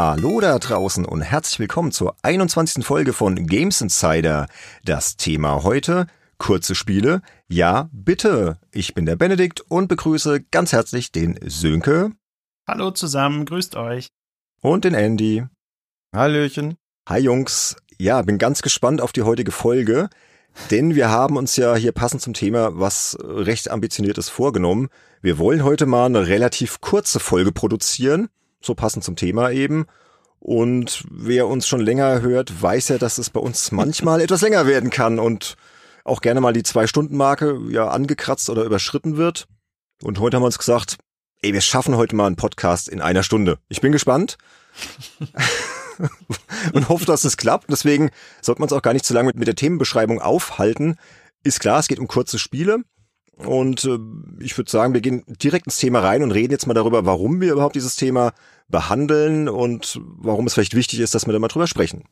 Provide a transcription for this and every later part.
Hallo da draußen und herzlich willkommen zur 21. Folge von Games Insider. Das Thema heute kurze Spiele. Ja, bitte. Ich bin der Benedikt und begrüße ganz herzlich den Sönke. Hallo zusammen, grüßt euch. Und den Andy. Hallöchen. Hi Jungs. Ja, bin ganz gespannt auf die heutige Folge, denn wir haben uns ja hier passend zum Thema was recht ambitioniertes vorgenommen. Wir wollen heute mal eine relativ kurze Folge produzieren, so passend zum Thema eben. Und wer uns schon länger hört, weiß ja, dass es bei uns manchmal etwas länger werden kann und auch gerne mal die Zwei-Stunden-Marke ja angekratzt oder überschritten wird. Und heute haben wir uns gesagt, ey, wir schaffen heute mal einen Podcast in einer Stunde. Ich bin gespannt. und hoffe, dass es klappt. Deswegen sollte man es auch gar nicht zu lange mit, mit der Themenbeschreibung aufhalten. Ist klar, es geht um kurze Spiele. Und äh, ich würde sagen, wir gehen direkt ins Thema rein und reden jetzt mal darüber, warum wir überhaupt dieses Thema behandeln und warum es vielleicht wichtig ist, dass wir da mal drüber sprechen.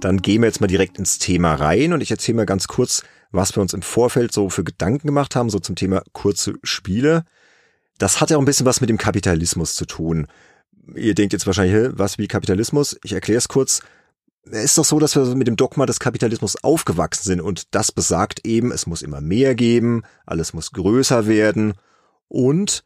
Dann gehen wir jetzt mal direkt ins Thema rein und ich erzähle mal ganz kurz, was wir uns im Vorfeld so für Gedanken gemacht haben, so zum Thema kurze Spiele. Das hat ja auch ein bisschen was mit dem Kapitalismus zu tun. Ihr denkt jetzt wahrscheinlich, was wie Kapitalismus? Ich erkläre es kurz. Es ist doch so, dass wir mit dem Dogma des Kapitalismus aufgewachsen sind und das besagt eben, es muss immer mehr geben, alles muss größer werden und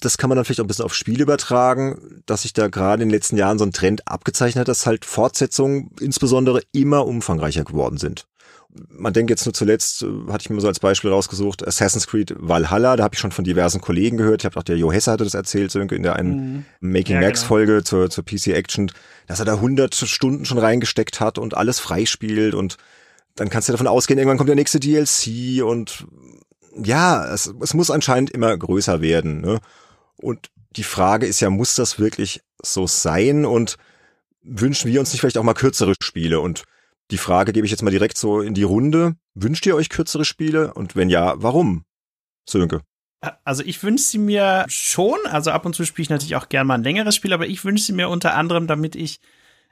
das kann man dann vielleicht auch ein bisschen auf Spiele übertragen, dass sich da gerade in den letzten Jahren so ein Trend abgezeichnet hat, dass halt Fortsetzungen insbesondere immer umfangreicher geworden sind. Man denkt jetzt nur zuletzt, äh, hatte ich mir so als Beispiel rausgesucht, Assassin's Creed Valhalla, da habe ich schon von diversen Kollegen gehört, ich habe auch der Jo Hesse hatte das erzählt, Sönke, in der einen mhm. Making ja, Max genau. Folge zur, zur PC Action, dass er da 100 Stunden schon reingesteckt hat und alles freispielt und dann kannst du davon ausgehen, irgendwann kommt der nächste DLC und ja, es, es muss anscheinend immer größer werden. Ne? Und die Frage ist ja, muss das wirklich so sein? Und wünschen wir uns nicht vielleicht auch mal kürzere Spiele? Und die Frage gebe ich jetzt mal direkt so in die Runde. Wünscht ihr euch kürzere Spiele? Und wenn ja, warum? Sönke. Also ich wünsche sie mir schon. Also ab und zu spiele ich natürlich auch gern mal ein längeres Spiel, aber ich wünsche sie mir unter anderem, damit ich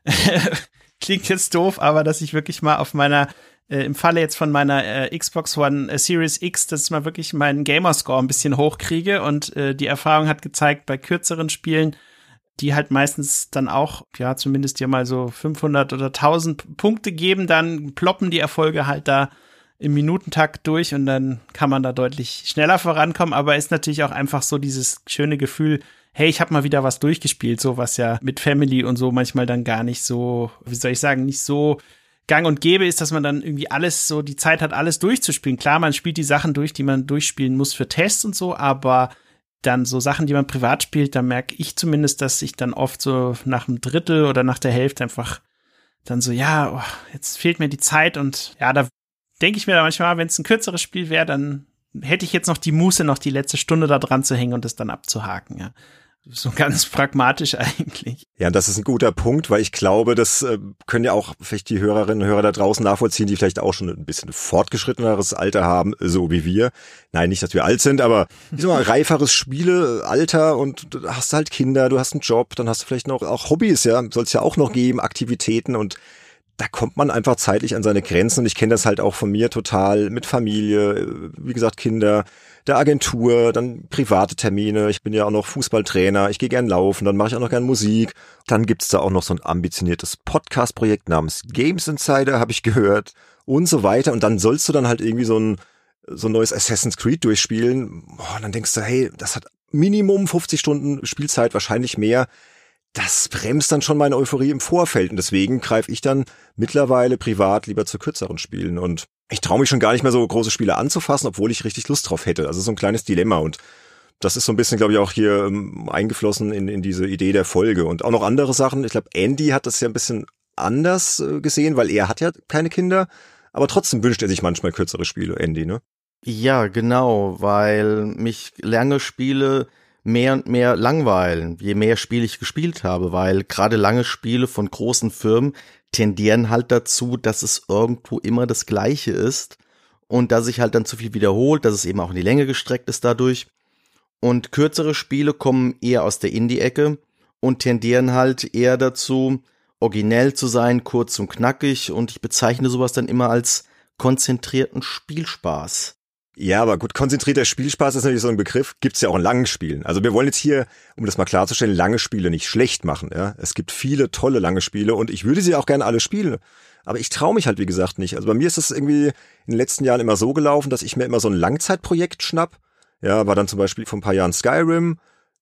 klingt jetzt doof, aber dass ich wirklich mal auf meiner äh, im Falle jetzt von meiner äh, Xbox One äh, Series X, dass ich mal wirklich meinen Gamerscore ein bisschen hochkriege und äh, die Erfahrung hat gezeigt, bei kürzeren Spielen, die halt meistens dann auch, ja, zumindest ja mal so 500 oder 1000 Punkte geben, dann ploppen die Erfolge halt da im Minutentakt durch und dann kann man da deutlich schneller vorankommen, aber ist natürlich auch einfach so dieses schöne Gefühl, hey, ich habe mal wieder was durchgespielt, so was ja mit Family und so manchmal dann gar nicht so, wie soll ich sagen, nicht so gang und gäbe ist, dass man dann irgendwie alles so die Zeit hat, alles durchzuspielen. Klar, man spielt die Sachen durch, die man durchspielen muss für Tests und so, aber dann so Sachen, die man privat spielt, da merke ich zumindest, dass ich dann oft so nach einem Drittel oder nach der Hälfte einfach dann so, ja, oh, jetzt fehlt mir die Zeit und ja, da denke ich mir da manchmal, wenn es ein kürzeres Spiel wäre, dann hätte ich jetzt noch die Muße, noch die letzte Stunde da dran zu hängen und das dann abzuhaken, ja. So ganz pragmatisch eigentlich. Ja, das ist ein guter Punkt, weil ich glaube, das äh, können ja auch vielleicht die Hörerinnen und Hörer da draußen nachvollziehen, die vielleicht auch schon ein bisschen fortgeschritteneres Alter haben, so wie wir. Nein, nicht, dass wir alt sind, aber wie so ein reiferes Spielealter und du hast halt Kinder, du hast einen Job, dann hast du vielleicht noch auch Hobbys, ja, soll es ja auch noch geben, Aktivitäten und da kommt man einfach zeitlich an seine Grenzen und ich kenne das halt auch von mir total mit Familie, wie gesagt Kinder, der Agentur, dann private Termine. Ich bin ja auch noch Fußballtrainer, ich gehe gern laufen, dann mache ich auch noch gern Musik. Dann gibt's da auch noch so ein ambitioniertes Podcast-Projekt namens Games Insider, habe ich gehört, und so weiter. Und dann sollst du dann halt irgendwie so ein, so ein neues Assassin's Creed durchspielen. Boah, dann denkst du, hey, das hat Minimum 50 Stunden Spielzeit, wahrscheinlich mehr das bremst dann schon meine Euphorie im Vorfeld und deswegen greife ich dann mittlerweile privat lieber zu kürzeren Spielen und ich traue mich schon gar nicht mehr so große Spiele anzufassen, obwohl ich richtig Lust drauf hätte. Also so ein kleines Dilemma und das ist so ein bisschen, glaube ich, auch hier ähm, eingeflossen in, in diese Idee der Folge und auch noch andere Sachen. Ich glaube, Andy hat das ja ein bisschen anders äh, gesehen, weil er hat ja keine Kinder, aber trotzdem wünscht er sich manchmal kürzere Spiele, Andy, ne? Ja, genau, weil mich lange Spiele mehr und mehr langweilen, je mehr Spiele ich gespielt habe, weil gerade lange Spiele von großen Firmen tendieren halt dazu, dass es irgendwo immer das Gleiche ist und dass sich halt dann zu viel wiederholt, dass es eben auch in die Länge gestreckt ist dadurch. Und kürzere Spiele kommen eher aus der Indie-Ecke und tendieren halt eher dazu, originell zu sein, kurz und knackig und ich bezeichne sowas dann immer als konzentrierten Spielspaß. Ja, aber gut, konzentrierter Spielspaß ist natürlich so ein Begriff, gibt's ja auch in langen Spielen. Also wir wollen jetzt hier, um das mal klarzustellen, lange Spiele nicht schlecht machen. Ja? Es gibt viele tolle lange Spiele und ich würde sie auch gerne alle spielen. Aber ich traue mich halt, wie gesagt, nicht. Also bei mir ist es irgendwie in den letzten Jahren immer so gelaufen, dass ich mir immer so ein Langzeitprojekt schnapp. Ja, war dann zum Beispiel vor ein paar Jahren Skyrim,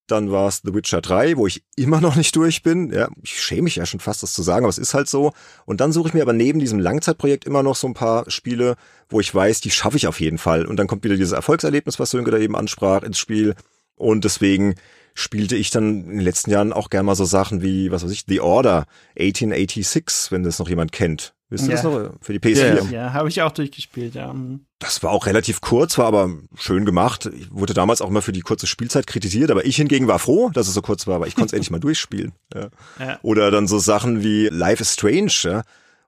dann war es The Witcher 3, wo ich immer noch nicht durch bin. Ja, ich schäme mich ja schon fast, das zu sagen, aber es ist halt so. Und dann suche ich mir aber neben diesem Langzeitprojekt immer noch so ein paar Spiele, wo ich weiß, die schaffe ich auf jeden Fall. Und dann kommt wieder dieses Erfolgserlebnis, was Sönke da eben ansprach, ins Spiel. Und deswegen spielte ich dann in den letzten Jahren auch gerne mal so Sachen wie, was weiß ich, The Order 1886, wenn das noch jemand kennt. Wisst ihr ja. das noch? Für die PS4. Ja, ja habe ich auch durchgespielt, ja. Mhm. Das war auch relativ kurz, war aber schön gemacht. Ich wurde damals auch immer für die kurze Spielzeit kritisiert, aber ich hingegen war froh, dass es so kurz war, weil ich konnte es endlich mal durchspielen. Ja. ja. Oder dann so Sachen wie Life is Strange, ja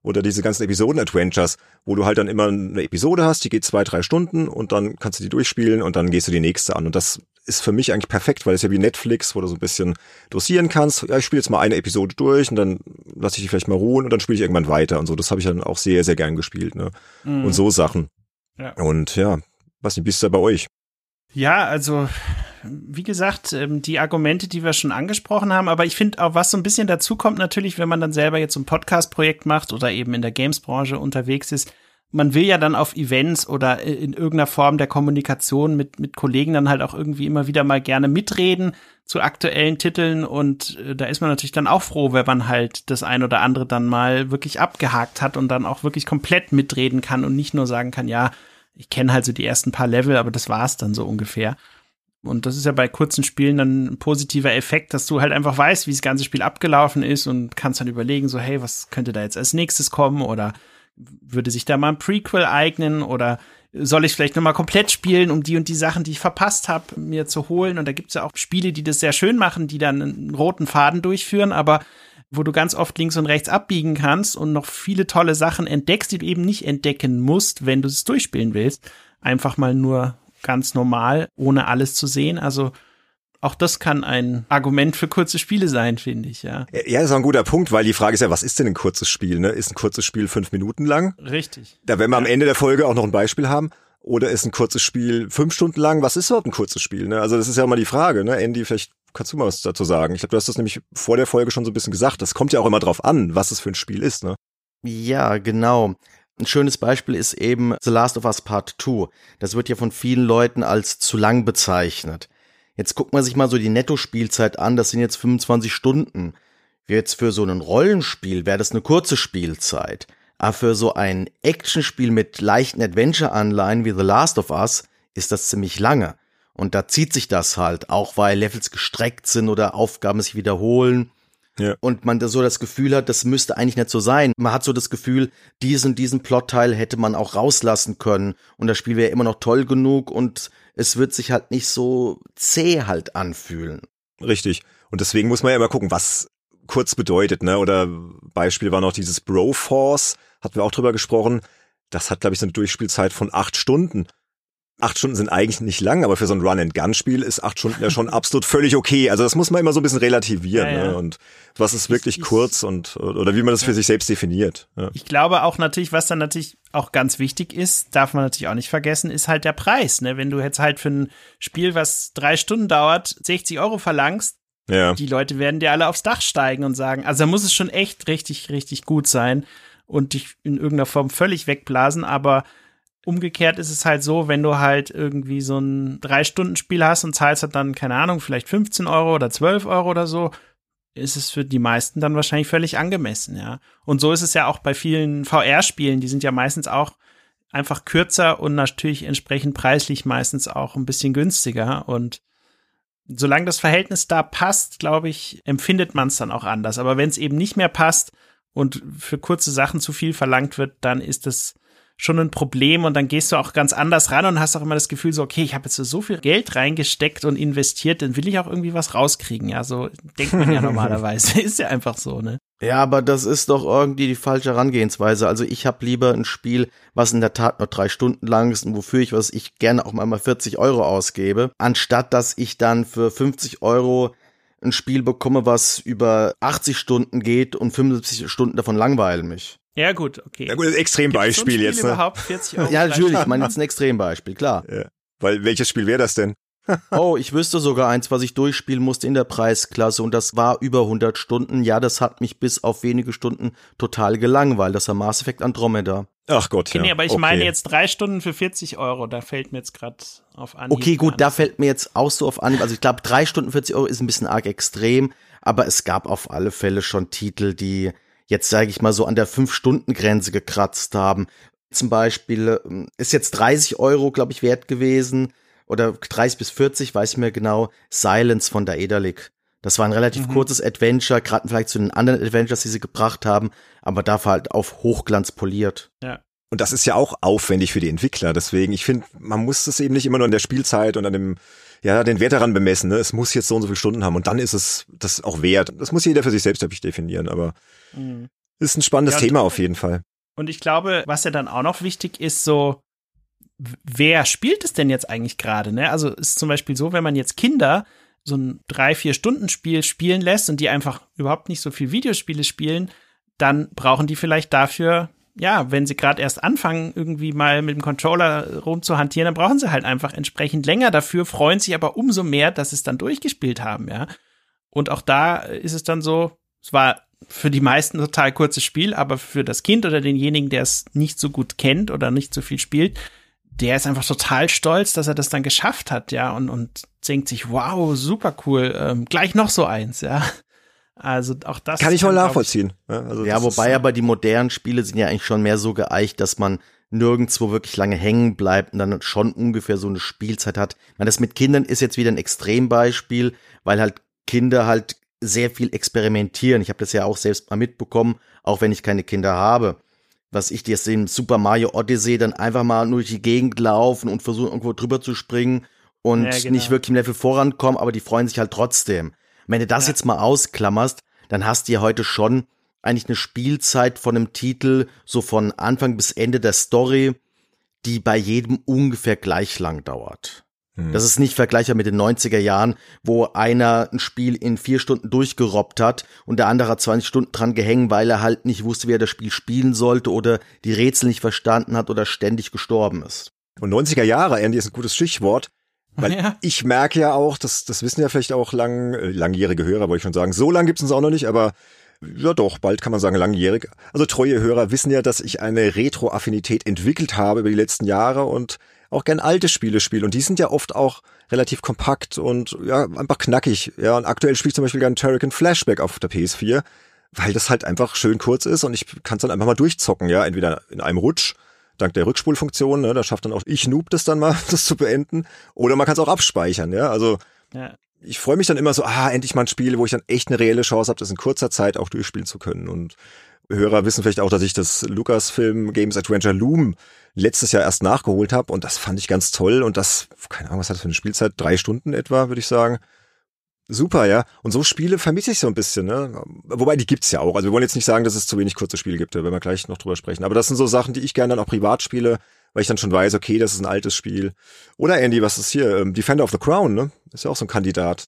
oder diese ganzen Episoden-Adventures, wo du halt dann immer eine Episode hast, die geht zwei, drei Stunden und dann kannst du die durchspielen und dann gehst du die nächste an. Und das ist für mich eigentlich perfekt, weil es ja wie Netflix, wo du so ein bisschen dosieren kannst. Ja, ich spiele jetzt mal eine Episode durch und dann lasse ich die vielleicht mal ruhen und dann spiele ich irgendwann weiter und so. Das habe ich dann auch sehr, sehr gern gespielt. Ne? Mhm. Und so Sachen. Ja. Und ja, was nicht, bist du bei euch? Ja, also wie gesagt, ähm, die Argumente, die wir schon angesprochen haben, aber ich finde auch, was so ein bisschen dazu kommt, natürlich, wenn man dann selber jetzt ein Podcast-Projekt macht oder eben in der Games-Branche unterwegs ist, man will ja dann auf Events oder in irgendeiner Form der Kommunikation mit, mit Kollegen dann halt auch irgendwie immer wieder mal gerne mitreden zu aktuellen Titeln und äh, da ist man natürlich dann auch froh, wenn man halt das ein oder andere dann mal wirklich abgehakt hat und dann auch wirklich komplett mitreden kann und nicht nur sagen kann, ja, ich kenne halt so die ersten paar Level, aber das war's dann so ungefähr. Und das ist ja bei kurzen Spielen dann ein positiver Effekt, dass du halt einfach weißt, wie das ganze Spiel abgelaufen ist und kannst dann überlegen, so, hey, was könnte da jetzt als nächstes kommen oder würde sich da mal ein Prequel eignen oder soll ich vielleicht nochmal komplett spielen, um die und die Sachen, die ich verpasst habe, mir zu holen. Und da gibt's ja auch Spiele, die das sehr schön machen, die dann einen roten Faden durchführen, aber wo du ganz oft links und rechts abbiegen kannst und noch viele tolle Sachen entdeckst, die du eben nicht entdecken musst, wenn du es durchspielen willst. Einfach mal nur ganz normal, ohne alles zu sehen. Also auch das kann ein Argument für kurze Spiele sein, finde ich, ja. Ja, das ist ein guter Punkt, weil die Frage ist ja, was ist denn ein kurzes Spiel? Ne? Ist ein kurzes Spiel fünf Minuten lang? Richtig. Da werden wir am Ende der Folge auch noch ein Beispiel haben. Oder ist ein kurzes Spiel fünf Stunden lang? Was ist überhaupt ein kurzes Spiel? Ne? Also das ist ja immer die Frage. Ne? Andy, vielleicht kannst du mal was dazu sagen. Ich glaube, du hast das nämlich vor der Folge schon so ein bisschen gesagt. Das kommt ja auch immer drauf an, was es für ein Spiel ist. Ne? Ja, genau. Ein schönes Beispiel ist eben The Last of Us Part 2. Das wird ja von vielen Leuten als zu lang bezeichnet. Jetzt guckt man sich mal so die Netto-Spielzeit an, das sind jetzt 25 Stunden. Jetzt für so ein Rollenspiel wäre das eine kurze Spielzeit. Aber für so ein Actionspiel mit leichten Adventure-Anleihen wie The Last of Us ist das ziemlich lange. Und da zieht sich das halt, auch weil Levels gestreckt sind oder Aufgaben sich wiederholen. Ja. Und man so das Gefühl hat, das müsste eigentlich nicht so sein. Man hat so das Gefühl, diesen, diesen Plotteil hätte man auch rauslassen können. Und das Spiel wäre immer noch toll genug und es wird sich halt nicht so zäh halt anfühlen. Richtig. Und deswegen muss man ja immer gucken, was kurz bedeutet, ne? Oder Beispiel war noch dieses Broforce, hatten wir auch drüber gesprochen. Das hat, glaube ich, so eine Durchspielzeit von acht Stunden acht Stunden sind eigentlich nicht lang, aber für so ein Run-and-Gun-Spiel ist acht Stunden ja schon absolut völlig okay. Also das muss man immer so ein bisschen relativieren. Ja, ja. Ne? Und was ist wirklich ich, kurz und oder wie man das für sich selbst definiert. Ja. Ich glaube auch natürlich, was dann natürlich auch ganz wichtig ist, darf man natürlich auch nicht vergessen, ist halt der Preis. Ne? Wenn du jetzt halt für ein Spiel, was drei Stunden dauert, 60 Euro verlangst, ja. die Leute werden dir alle aufs Dach steigen und sagen, also da muss es schon echt richtig, richtig gut sein und dich in irgendeiner Form völlig wegblasen, aber Umgekehrt ist es halt so, wenn du halt irgendwie so ein Drei-Stunden-Spiel hast und zahlst halt dann, keine Ahnung, vielleicht 15 Euro oder 12 Euro oder so, ist es für die meisten dann wahrscheinlich völlig angemessen, ja. Und so ist es ja auch bei vielen VR-Spielen, die sind ja meistens auch einfach kürzer und natürlich entsprechend preislich meistens auch ein bisschen günstiger. Und solange das Verhältnis da passt, glaube ich, empfindet man es dann auch anders. Aber wenn es eben nicht mehr passt und für kurze Sachen zu viel verlangt wird, dann ist das schon ein Problem und dann gehst du auch ganz anders ran und hast auch immer das Gefühl so, okay, ich habe jetzt so viel Geld reingesteckt und investiert, dann will ich auch irgendwie was rauskriegen. Ja, so denkt man ja normalerweise. Ist ja einfach so, ne? Ja, aber das ist doch irgendwie die falsche Herangehensweise. Also ich habe lieber ein Spiel, was in der Tat nur drei Stunden lang ist und wofür ich, was ich gerne auch mal 40 Euro ausgebe, anstatt dass ich dann für 50 Euro ein Spiel bekomme, was über 80 Stunden geht und 75 Stunden davon langweilen mich. Ja, gut, okay. Ja, gut, Extrembeispiel jetzt. Ne? Überhaupt 40 Euro ja, natürlich, ich meine jetzt ein Extrembeispiel, klar. Ja. Weil welches Spiel wäre das denn? oh, ich wüsste sogar eins, was ich durchspielen musste in der Preisklasse und das war über 100 Stunden. Ja, das hat mich bis auf wenige Stunden total gelangweilt. Das war Mass Effect Andromeda. Ach Gott, okay, ja. Nee, aber ich okay. meine jetzt drei Stunden für 40 Euro. Da fällt mir jetzt gerade auf an. Okay, gut, an. da fällt mir jetzt auch so auf an. Also ich glaube, drei Stunden 40 Euro ist ein bisschen arg extrem, aber es gab auf alle Fälle schon Titel, die jetzt sage ich mal so an der Fünf-Stunden-Grenze gekratzt haben. Zum Beispiel ähm, ist jetzt 30 Euro, glaube ich, wert gewesen oder 30 bis 40, weiß ich mir genau, Silence von der Daedalic. Das war ein relativ mhm. kurzes Adventure, gerade vielleicht zu den anderen Adventures, die sie gebracht haben, aber dafür halt auf Hochglanz poliert. Ja. Und das ist ja auch aufwendig für die Entwickler. Deswegen, ich finde, man muss das eben nicht immer nur an der Spielzeit und an dem, ja, den Wert daran bemessen. Ne? Es muss jetzt so und so viele Stunden haben und dann ist es das auch wert. Das muss jeder für sich selbst, ich, definieren, aber mhm. ist ein spannendes ja, Thema auf jeden Fall. Und ich glaube, was ja dann auch noch wichtig ist, so, wer spielt es denn jetzt eigentlich gerade? Ne? Also ist zum Beispiel so, wenn man jetzt Kinder so ein drei, vier Stunden Spiel spielen lässt und die einfach überhaupt nicht so viel Videospiele spielen, dann brauchen die vielleicht dafür, ja, wenn sie gerade erst anfangen, irgendwie mal mit dem Controller rumzuhantieren, dann brauchen sie halt einfach entsprechend länger dafür, freuen sich aber umso mehr, dass sie es dann durchgespielt haben, ja. Und auch da ist es dann so, es war für die meisten ein total kurzes Spiel, aber für das Kind oder denjenigen, der es nicht so gut kennt oder nicht so viel spielt, der ist einfach total stolz, dass er das dann geschafft hat, ja, und, und denkt sich, wow, super cool, ähm, gleich noch so eins, ja. Also auch das kann ich voll nachvollziehen. Ja, also ja wobei aber die modernen Spiele sind ja eigentlich schon mehr so geeicht, dass man nirgendwo wirklich lange hängen bleibt und dann schon ungefähr so eine Spielzeit hat. Ich meine, das mit Kindern ist jetzt wieder ein Extrembeispiel, weil halt Kinder halt sehr viel experimentieren. Ich habe das ja auch selbst mal mitbekommen, auch wenn ich keine Kinder habe was ich dir in Super Mario Odyssey dann einfach mal durch die Gegend laufen und versuchen irgendwo drüber zu springen und ja, genau. nicht wirklich im Level vorankommen, aber die freuen sich halt trotzdem. Wenn du das ja. jetzt mal ausklammerst, dann hast du ja heute schon eigentlich eine Spielzeit von einem Titel so von Anfang bis Ende der Story, die bei jedem ungefähr gleich lang dauert. Hm. Das ist nicht vergleichbar mit den 90er Jahren, wo einer ein Spiel in vier Stunden durchgerobbt hat und der andere hat 20 Stunden dran gehängt, weil er halt nicht wusste, wie er das Spiel spielen sollte oder die Rätsel nicht verstanden hat oder ständig gestorben ist. Und 90er Jahre, Andy, ist ein gutes Stichwort. Weil ja. ich merke ja auch, das, das wissen ja vielleicht auch lang, äh, langjährige Hörer, wollte ich schon sagen. So lang gibt's uns auch noch nicht, aber ja doch, bald kann man sagen langjährig. Also treue Hörer wissen ja, dass ich eine Retro-Affinität entwickelt habe über die letzten Jahre und auch gern alte Spiele spiele. Und die sind ja oft auch relativ kompakt und ja, einfach knackig. Ja, und aktuell spiele ich zum Beispiel gern Turrican Flashback auf der PS4, weil das halt einfach schön kurz ist und ich kann es dann einfach mal durchzocken, ja, entweder in einem Rutsch, dank der Rückspulfunktion, ne, da schafft dann auch ich Noob das dann mal, das zu beenden, oder man kann es auch abspeichern, ja, also ja. ich freue mich dann immer so, ah, endlich mal ein Spiel, wo ich dann echt eine reelle Chance habe, das in kurzer Zeit auch durchspielen zu können und Hörer wissen vielleicht auch, dass ich das Lucasfilm Games Adventure Loom letztes Jahr erst nachgeholt habe und das fand ich ganz toll und das, keine Ahnung, was hat das für eine Spielzeit? Drei Stunden etwa, würde ich sagen. Super, ja. Und so Spiele vermisse ich so ein bisschen, ne? Wobei die gibt's ja auch. Also wir wollen jetzt nicht sagen, dass es zu wenig kurze Spiele gibt, da werden wir gleich noch drüber sprechen. Aber das sind so Sachen, die ich gerne dann auch privat spiele, weil ich dann schon weiß, okay, das ist ein altes Spiel. Oder Andy, was ist hier? Ähm, Defender of the Crown, ne? Ist ja auch so ein Kandidat.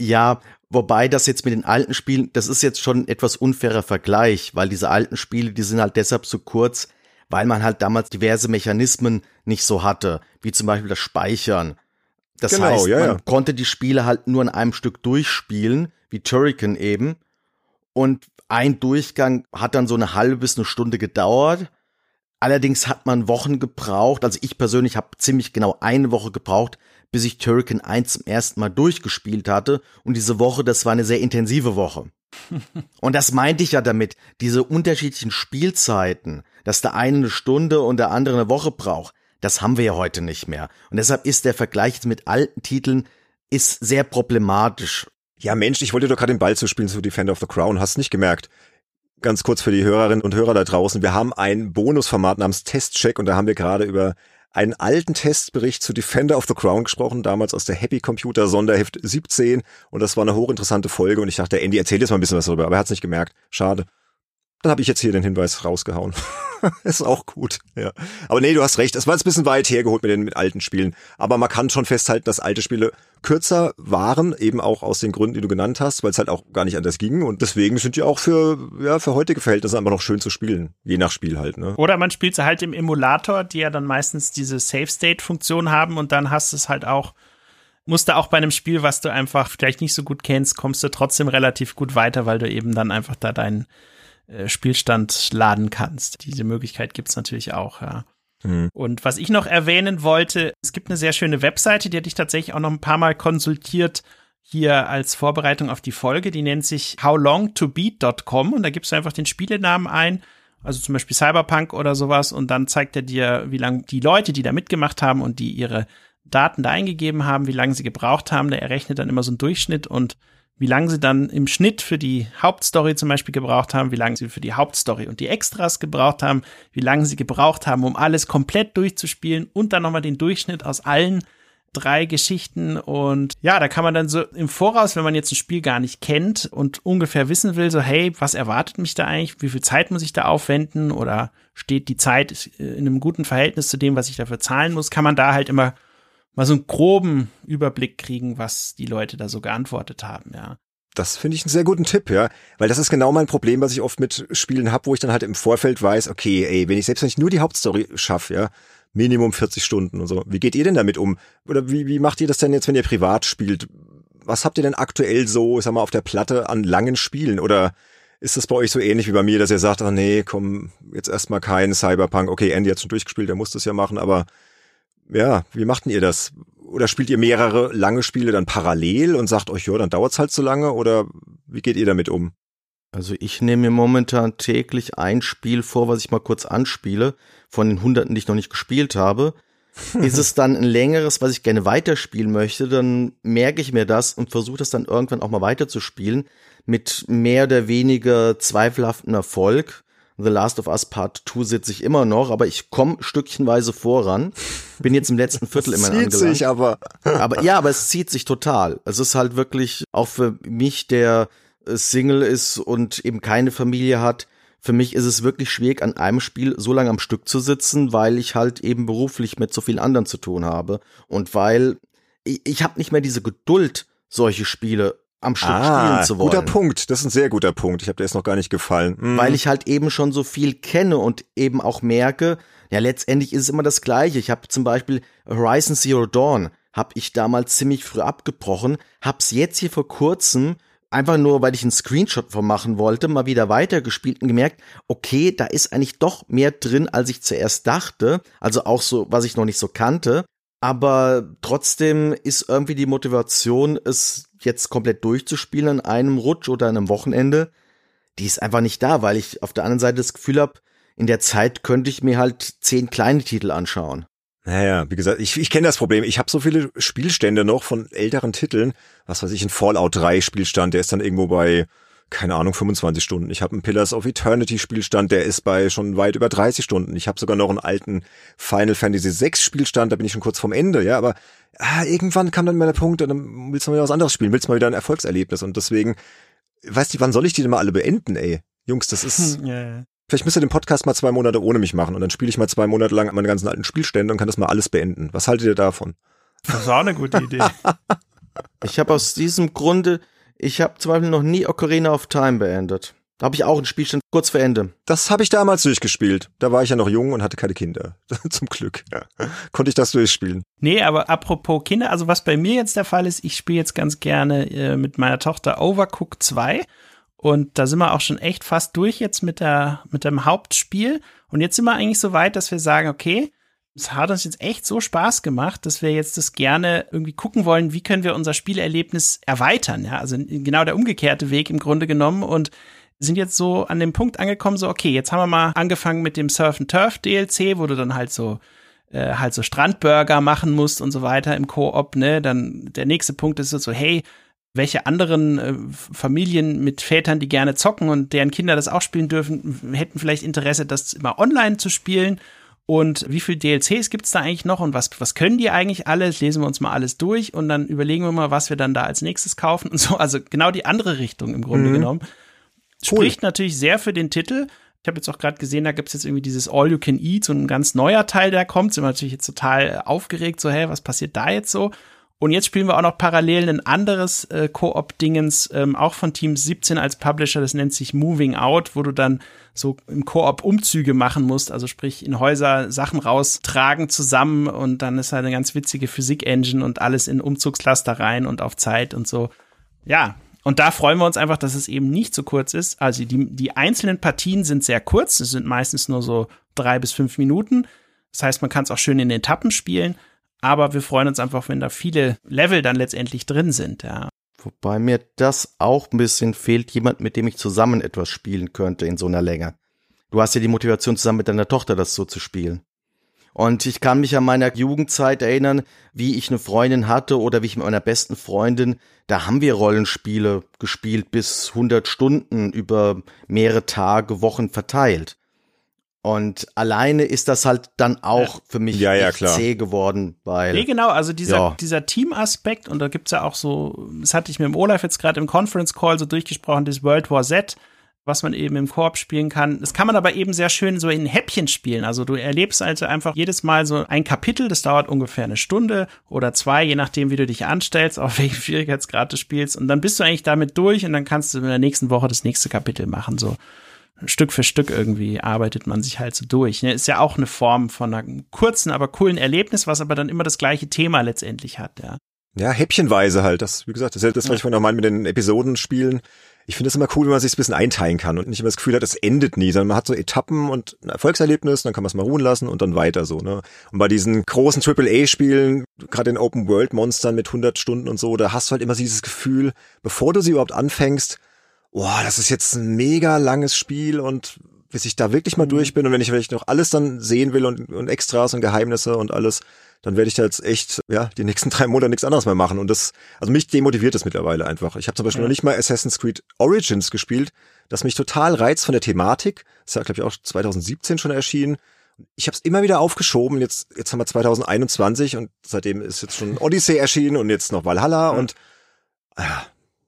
Ja, wobei das jetzt mit den alten Spielen, das ist jetzt schon ein etwas unfairer Vergleich, weil diese alten Spiele, die sind halt deshalb so kurz, weil man halt damals diverse Mechanismen nicht so hatte, wie zum Beispiel das Speichern. Das genau, heißt, ja, man ja. konnte die Spiele halt nur in einem Stück durchspielen, wie Turrican eben. Und ein Durchgang hat dann so eine halbe bis eine Stunde gedauert. Allerdings hat man Wochen gebraucht, also ich persönlich habe ziemlich genau eine Woche gebraucht, bis ich Turrican 1 zum ersten Mal durchgespielt hatte. Und diese Woche, das war eine sehr intensive Woche. und das meinte ich ja damit, diese unterschiedlichen Spielzeiten, dass der eine eine Stunde und der andere eine Woche braucht. Das haben wir ja heute nicht mehr. Und deshalb ist der Vergleich mit alten Titeln ist sehr problematisch. Ja, Mensch, ich wollte doch gerade den Ball zu spielen zu Defender of the Crown, hast nicht gemerkt. ganz kurz für die Hörerinnen und Hörer da draußen. Wir haben ein Bonusformat namens Testcheck und da haben wir gerade über einen alten Testbericht zu Defender of the Crown gesprochen, damals aus der Happy Computer Sonderheft 17 und das war eine hochinteressante Folge und ich dachte, Andy erzählt jetzt mal ein bisschen was darüber, aber er hat es nicht gemerkt. Schade. Dann habe ich jetzt hier den Hinweis rausgehauen. ist auch gut, ja. Aber nee, du hast recht. Es war jetzt ein bisschen weit hergeholt mit den mit alten Spielen. Aber man kann schon festhalten, dass alte Spiele kürzer waren, eben auch aus den Gründen, die du genannt hast, weil es halt auch gar nicht anders ging. Und deswegen sind die auch für, ja, für heutige Verhältnisse einfach noch schön zu spielen. Je nach Spiel halt, ne? Oder man spielt sie halt im Emulator, die ja dann meistens diese Save-State-Funktion haben und dann hast du es halt auch musst du auch bei einem Spiel, was du einfach vielleicht nicht so gut kennst, kommst du trotzdem relativ gut weiter, weil du eben dann einfach da deinen äh, Spielstand laden kannst. Diese Möglichkeit gibt's natürlich auch, ja. Mhm. Und was ich noch erwähnen wollte, es gibt eine sehr schöne Webseite, die hatte ich tatsächlich auch noch ein paar Mal konsultiert hier als Vorbereitung auf die Folge. Die nennt sich howlongtobeat.com und da gibst du einfach den Spielenamen ein, also zum Beispiel Cyberpunk oder sowas und dann zeigt er dir, wie lange die Leute, die da mitgemacht haben und die ihre Daten da eingegeben haben, wie lange sie gebraucht haben. Der errechnet dann immer so einen Durchschnitt und wie lange sie dann im Schnitt für die Hauptstory zum Beispiel gebraucht haben, wie lange sie für die Hauptstory und die Extras gebraucht haben, wie lange sie gebraucht haben, um alles komplett durchzuspielen und dann nochmal den Durchschnitt aus allen drei Geschichten. Und ja, da kann man dann so im Voraus, wenn man jetzt ein Spiel gar nicht kennt und ungefähr wissen will, so hey, was erwartet mich da eigentlich, wie viel Zeit muss ich da aufwenden? Oder steht die Zeit in einem guten Verhältnis zu dem, was ich dafür zahlen muss, kann man da halt immer mal so einen groben Überblick kriegen, was die Leute da so geantwortet haben, ja. Das finde ich einen sehr guten Tipp, ja. Weil das ist genau mein Problem, was ich oft mit Spielen habe, wo ich dann halt im Vorfeld weiß, okay, ey, wenn ich selbst wenn ich nur die Hauptstory schaffe, ja, Minimum 40 Stunden und so. Wie geht ihr denn damit um? Oder wie, wie macht ihr das denn jetzt, wenn ihr privat spielt? Was habt ihr denn aktuell so, ich sag mal, auf der Platte an langen Spielen? Oder ist das bei euch so ähnlich wie bei mir, dass ihr sagt, ach nee, komm, jetzt erstmal kein Cyberpunk. Okay, Andy hat schon durchgespielt, der muss das ja machen, aber ja, wie machten ihr das? Oder spielt ihr mehrere lange Spiele dann parallel und sagt euch, ja, dann dauert's halt so lange? Oder wie geht ihr damit um? Also ich nehme mir momentan täglich ein Spiel vor, was ich mal kurz anspiele, von den Hunderten, die ich noch nicht gespielt habe. Ist es dann ein längeres, was ich gerne weiterspielen möchte, dann merke ich mir das und versuche das dann irgendwann auch mal weiterzuspielen mit mehr oder weniger zweifelhaftem Erfolg. The Last of Us Part 2 sitze ich immer noch, aber ich komme stückchenweise voran. Bin jetzt im letzten Viertel immer angelangt. Zieht sich aber. aber ja, aber es zieht sich total. Es ist halt wirklich auch für mich, der äh, Single ist und eben keine Familie hat. Für mich ist es wirklich schwierig, an einem Spiel so lange am Stück zu sitzen, weil ich halt eben beruflich mit so vielen anderen zu tun habe und weil ich, ich habe nicht mehr diese Geduld, solche Spiele am Stück ah, spielen zu wollen. Guter Punkt, das ist ein sehr guter Punkt. Ich habe dir jetzt noch gar nicht gefallen. Mhm. Weil ich halt eben schon so viel kenne und eben auch merke, ja, letztendlich ist es immer das Gleiche. Ich habe zum Beispiel Horizon Zero Dawn, habe ich damals ziemlich früh abgebrochen, hab's jetzt hier vor kurzem einfach nur, weil ich einen Screenshot von machen wollte, mal wieder weitergespielt und gemerkt, okay, da ist eigentlich doch mehr drin, als ich zuerst dachte. Also auch so, was ich noch nicht so kannte. Aber trotzdem ist irgendwie die Motivation, es jetzt komplett durchzuspielen an einem Rutsch oder an einem Wochenende, die ist einfach nicht da, weil ich auf der anderen Seite das Gefühl habe, in der Zeit könnte ich mir halt zehn kleine Titel anschauen. Naja, wie gesagt, ich, ich kenne das Problem. Ich habe so viele Spielstände noch von älteren Titeln. Was weiß ich, ein Fallout 3 Spielstand, der ist dann irgendwo bei, keine Ahnung, 25 Stunden. Ich habe einen Pillars of Eternity Spielstand, der ist bei schon weit über 30 Stunden. Ich habe sogar noch einen alten Final Fantasy 6 Spielstand, da bin ich schon kurz vorm Ende, ja, aber ah, irgendwann kam dann mal der Punkt, dann willst du mal wieder was anderes spielen, willst du mal wieder ein Erfolgserlebnis und deswegen, weißt du, wann soll ich die denn mal alle beenden, ey? Jungs, das ist. ja. Vielleicht müsst ihr den Podcast mal zwei Monate ohne mich machen und dann spiele ich mal zwei Monate lang meine ganzen alten Spielstände und kann das mal alles beenden. Was haltet ihr davon? Das ist auch eine gute Idee. ich habe aus diesem Grunde, ich habe zum Beispiel noch nie Ocarina of Time beendet. Da habe ich auch einen Spielstand kurz vor Ende. Das habe ich damals durchgespielt. Da war ich ja noch jung und hatte keine Kinder. Zum Glück. Ja. Konnte ich das durchspielen. Nee, aber apropos Kinder, also was bei mir jetzt der Fall ist, ich spiele jetzt ganz gerne äh, mit meiner Tochter Overcook 2. Und da sind wir auch schon echt fast durch jetzt mit, der, mit dem Hauptspiel. Und jetzt sind wir eigentlich so weit, dass wir sagen, okay, es hat uns jetzt echt so Spaß gemacht, dass wir jetzt das gerne irgendwie gucken wollen, wie können wir unser Spielerlebnis erweitern. Ja, also genau der umgekehrte Weg im Grunde genommen. Und sind jetzt so an dem Punkt angekommen, so, okay, jetzt haben wir mal angefangen mit dem Surf and Turf DLC, wo du dann halt so äh, halt so Strandburger machen musst und so weiter im Koop, ne? Dann der nächste Punkt ist so, hey, welche anderen äh, Familien mit Vätern, die gerne zocken und deren Kinder das auch spielen dürfen, hätten vielleicht Interesse, das immer online zu spielen. Und wie viel DLCs gibt's da eigentlich noch und was, was können die eigentlich alles? Lesen wir uns mal alles durch und dann überlegen wir mal, was wir dann da als nächstes kaufen und so. Also genau die andere Richtung im Grunde mhm. genommen. Spricht cool. natürlich sehr für den Titel. Ich habe jetzt auch gerade gesehen, da gibt's jetzt irgendwie dieses All You Can Eat, so ein ganz neuer Teil, der kommt. Sind wir natürlich jetzt total aufgeregt, so, hey, was passiert da jetzt so? Und jetzt spielen wir auch noch parallel ein anderes äh, Koop-Dingens, ähm, auch von Team 17 als Publisher, das nennt sich Moving Out, wo du dann so im Koop Umzüge machen musst, also sprich in Häuser Sachen raustragen zusammen und dann ist halt eine ganz witzige Physik-Engine und alles in Umzugslaster rein und auf Zeit und so. Ja, und da freuen wir uns einfach, dass es eben nicht so kurz ist. Also die, die einzelnen Partien sind sehr kurz, es sind meistens nur so drei bis fünf Minuten. Das heißt, man kann es auch schön in Etappen spielen aber wir freuen uns einfach, wenn da viele Level dann letztendlich drin sind, ja. Wobei mir das auch ein bisschen fehlt, jemand, mit dem ich zusammen etwas spielen könnte in so einer Länge. Du hast ja die Motivation, zusammen mit deiner Tochter das so zu spielen. Und ich kann mich an meiner Jugendzeit erinnern, wie ich eine Freundin hatte oder wie ich mit meiner besten Freundin, da haben wir Rollenspiele gespielt bis 100 Stunden über mehrere Tage, Wochen verteilt. Und alleine ist das halt dann auch für mich ja, ja, zäh geworden, weil. Nee, genau, also dieser, ja. dieser Team-Aspekt, und da gibt's ja auch so, das hatte ich mit dem Olaf jetzt gerade im Conference Call so durchgesprochen, das World War Z, was man eben im Koop spielen kann. Das kann man aber eben sehr schön so in Häppchen spielen. Also du erlebst also einfach jedes Mal so ein Kapitel, das dauert ungefähr eine Stunde oder zwei, je nachdem, wie du dich anstellst, auf welchem Schwierigkeitsgrad du spielst. Und dann bist du eigentlich damit durch und dann kannst du in der nächsten Woche das nächste Kapitel machen. So. Stück für Stück irgendwie arbeitet man sich halt so durch. Ne? Ist ja auch eine Form von einem kurzen, aber coolen Erlebnis, was aber dann immer das gleiche Thema letztendlich hat, ja. Ja, häppchenweise halt. Das, wie gesagt, das ist das, was ich vorhin auch meine mit den Episoden spielen. Ich finde es immer cool, wenn man sich ein bisschen einteilen kann und nicht immer das Gefühl hat, es endet nie, sondern man hat so Etappen und ein Erfolgserlebnis, dann kann man es mal ruhen lassen und dann weiter so, ne? Und bei diesen großen AAA-Spielen, gerade in Open-World-Monstern mit 100 Stunden und so, da hast du halt immer dieses Gefühl, bevor du sie überhaupt anfängst, boah, das ist jetzt ein mega langes Spiel und bis ich da wirklich mal mhm. durch bin und wenn ich vielleicht noch alles dann sehen will und, und Extras und Geheimnisse und alles, dann werde ich da jetzt echt, ja, die nächsten drei Monate nichts anderes mehr machen. Und das, also mich demotiviert das mittlerweile einfach. Ich habe zum Beispiel ja. noch nicht mal Assassin's Creed Origins gespielt, das mich total reizt von der Thematik. Das ist ja, glaube ich, auch 2017 schon erschienen. Ich habe es immer wieder aufgeschoben. Jetzt, jetzt haben wir 2021 und seitdem ist jetzt schon Odyssey erschienen und jetzt noch Valhalla ja. und ah,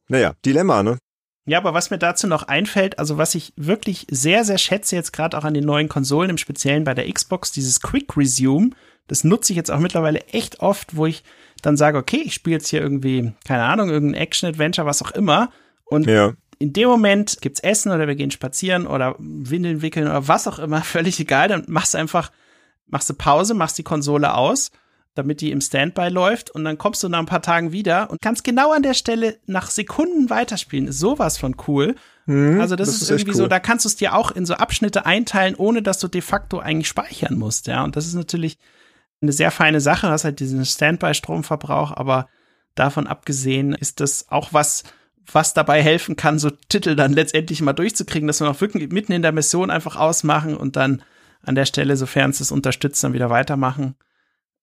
naja, Dilemma, ne? Ja, aber was mir dazu noch einfällt, also was ich wirklich sehr, sehr schätze, jetzt gerade auch an den neuen Konsolen, im Speziellen bei der Xbox, dieses Quick Resume, das nutze ich jetzt auch mittlerweile echt oft, wo ich dann sage, okay, ich spiele jetzt hier irgendwie, keine Ahnung, irgendein Action-Adventure, was auch immer. Und ja. in dem Moment gibt's Essen oder wir gehen spazieren oder Windeln wickeln oder was auch immer, völlig egal. Dann machst du einfach, machst du Pause, machst die Konsole aus damit die im Standby läuft und dann kommst du nach ein paar Tagen wieder und kannst genau an der Stelle nach Sekunden weiterspielen. Ist sowas von cool. Mhm, also das, das ist, ist irgendwie cool. so, da kannst du es dir auch in so Abschnitte einteilen, ohne dass du de facto eigentlich speichern musst, ja. Und das ist natürlich eine sehr feine Sache, hast halt diesen Standby-Stromverbrauch, aber davon abgesehen ist das auch was, was dabei helfen kann, so Titel dann letztendlich mal durchzukriegen, dass wir auch wirklich mitten in der Mission einfach ausmachen und dann an der Stelle, sofern es das unterstützt, dann wieder weitermachen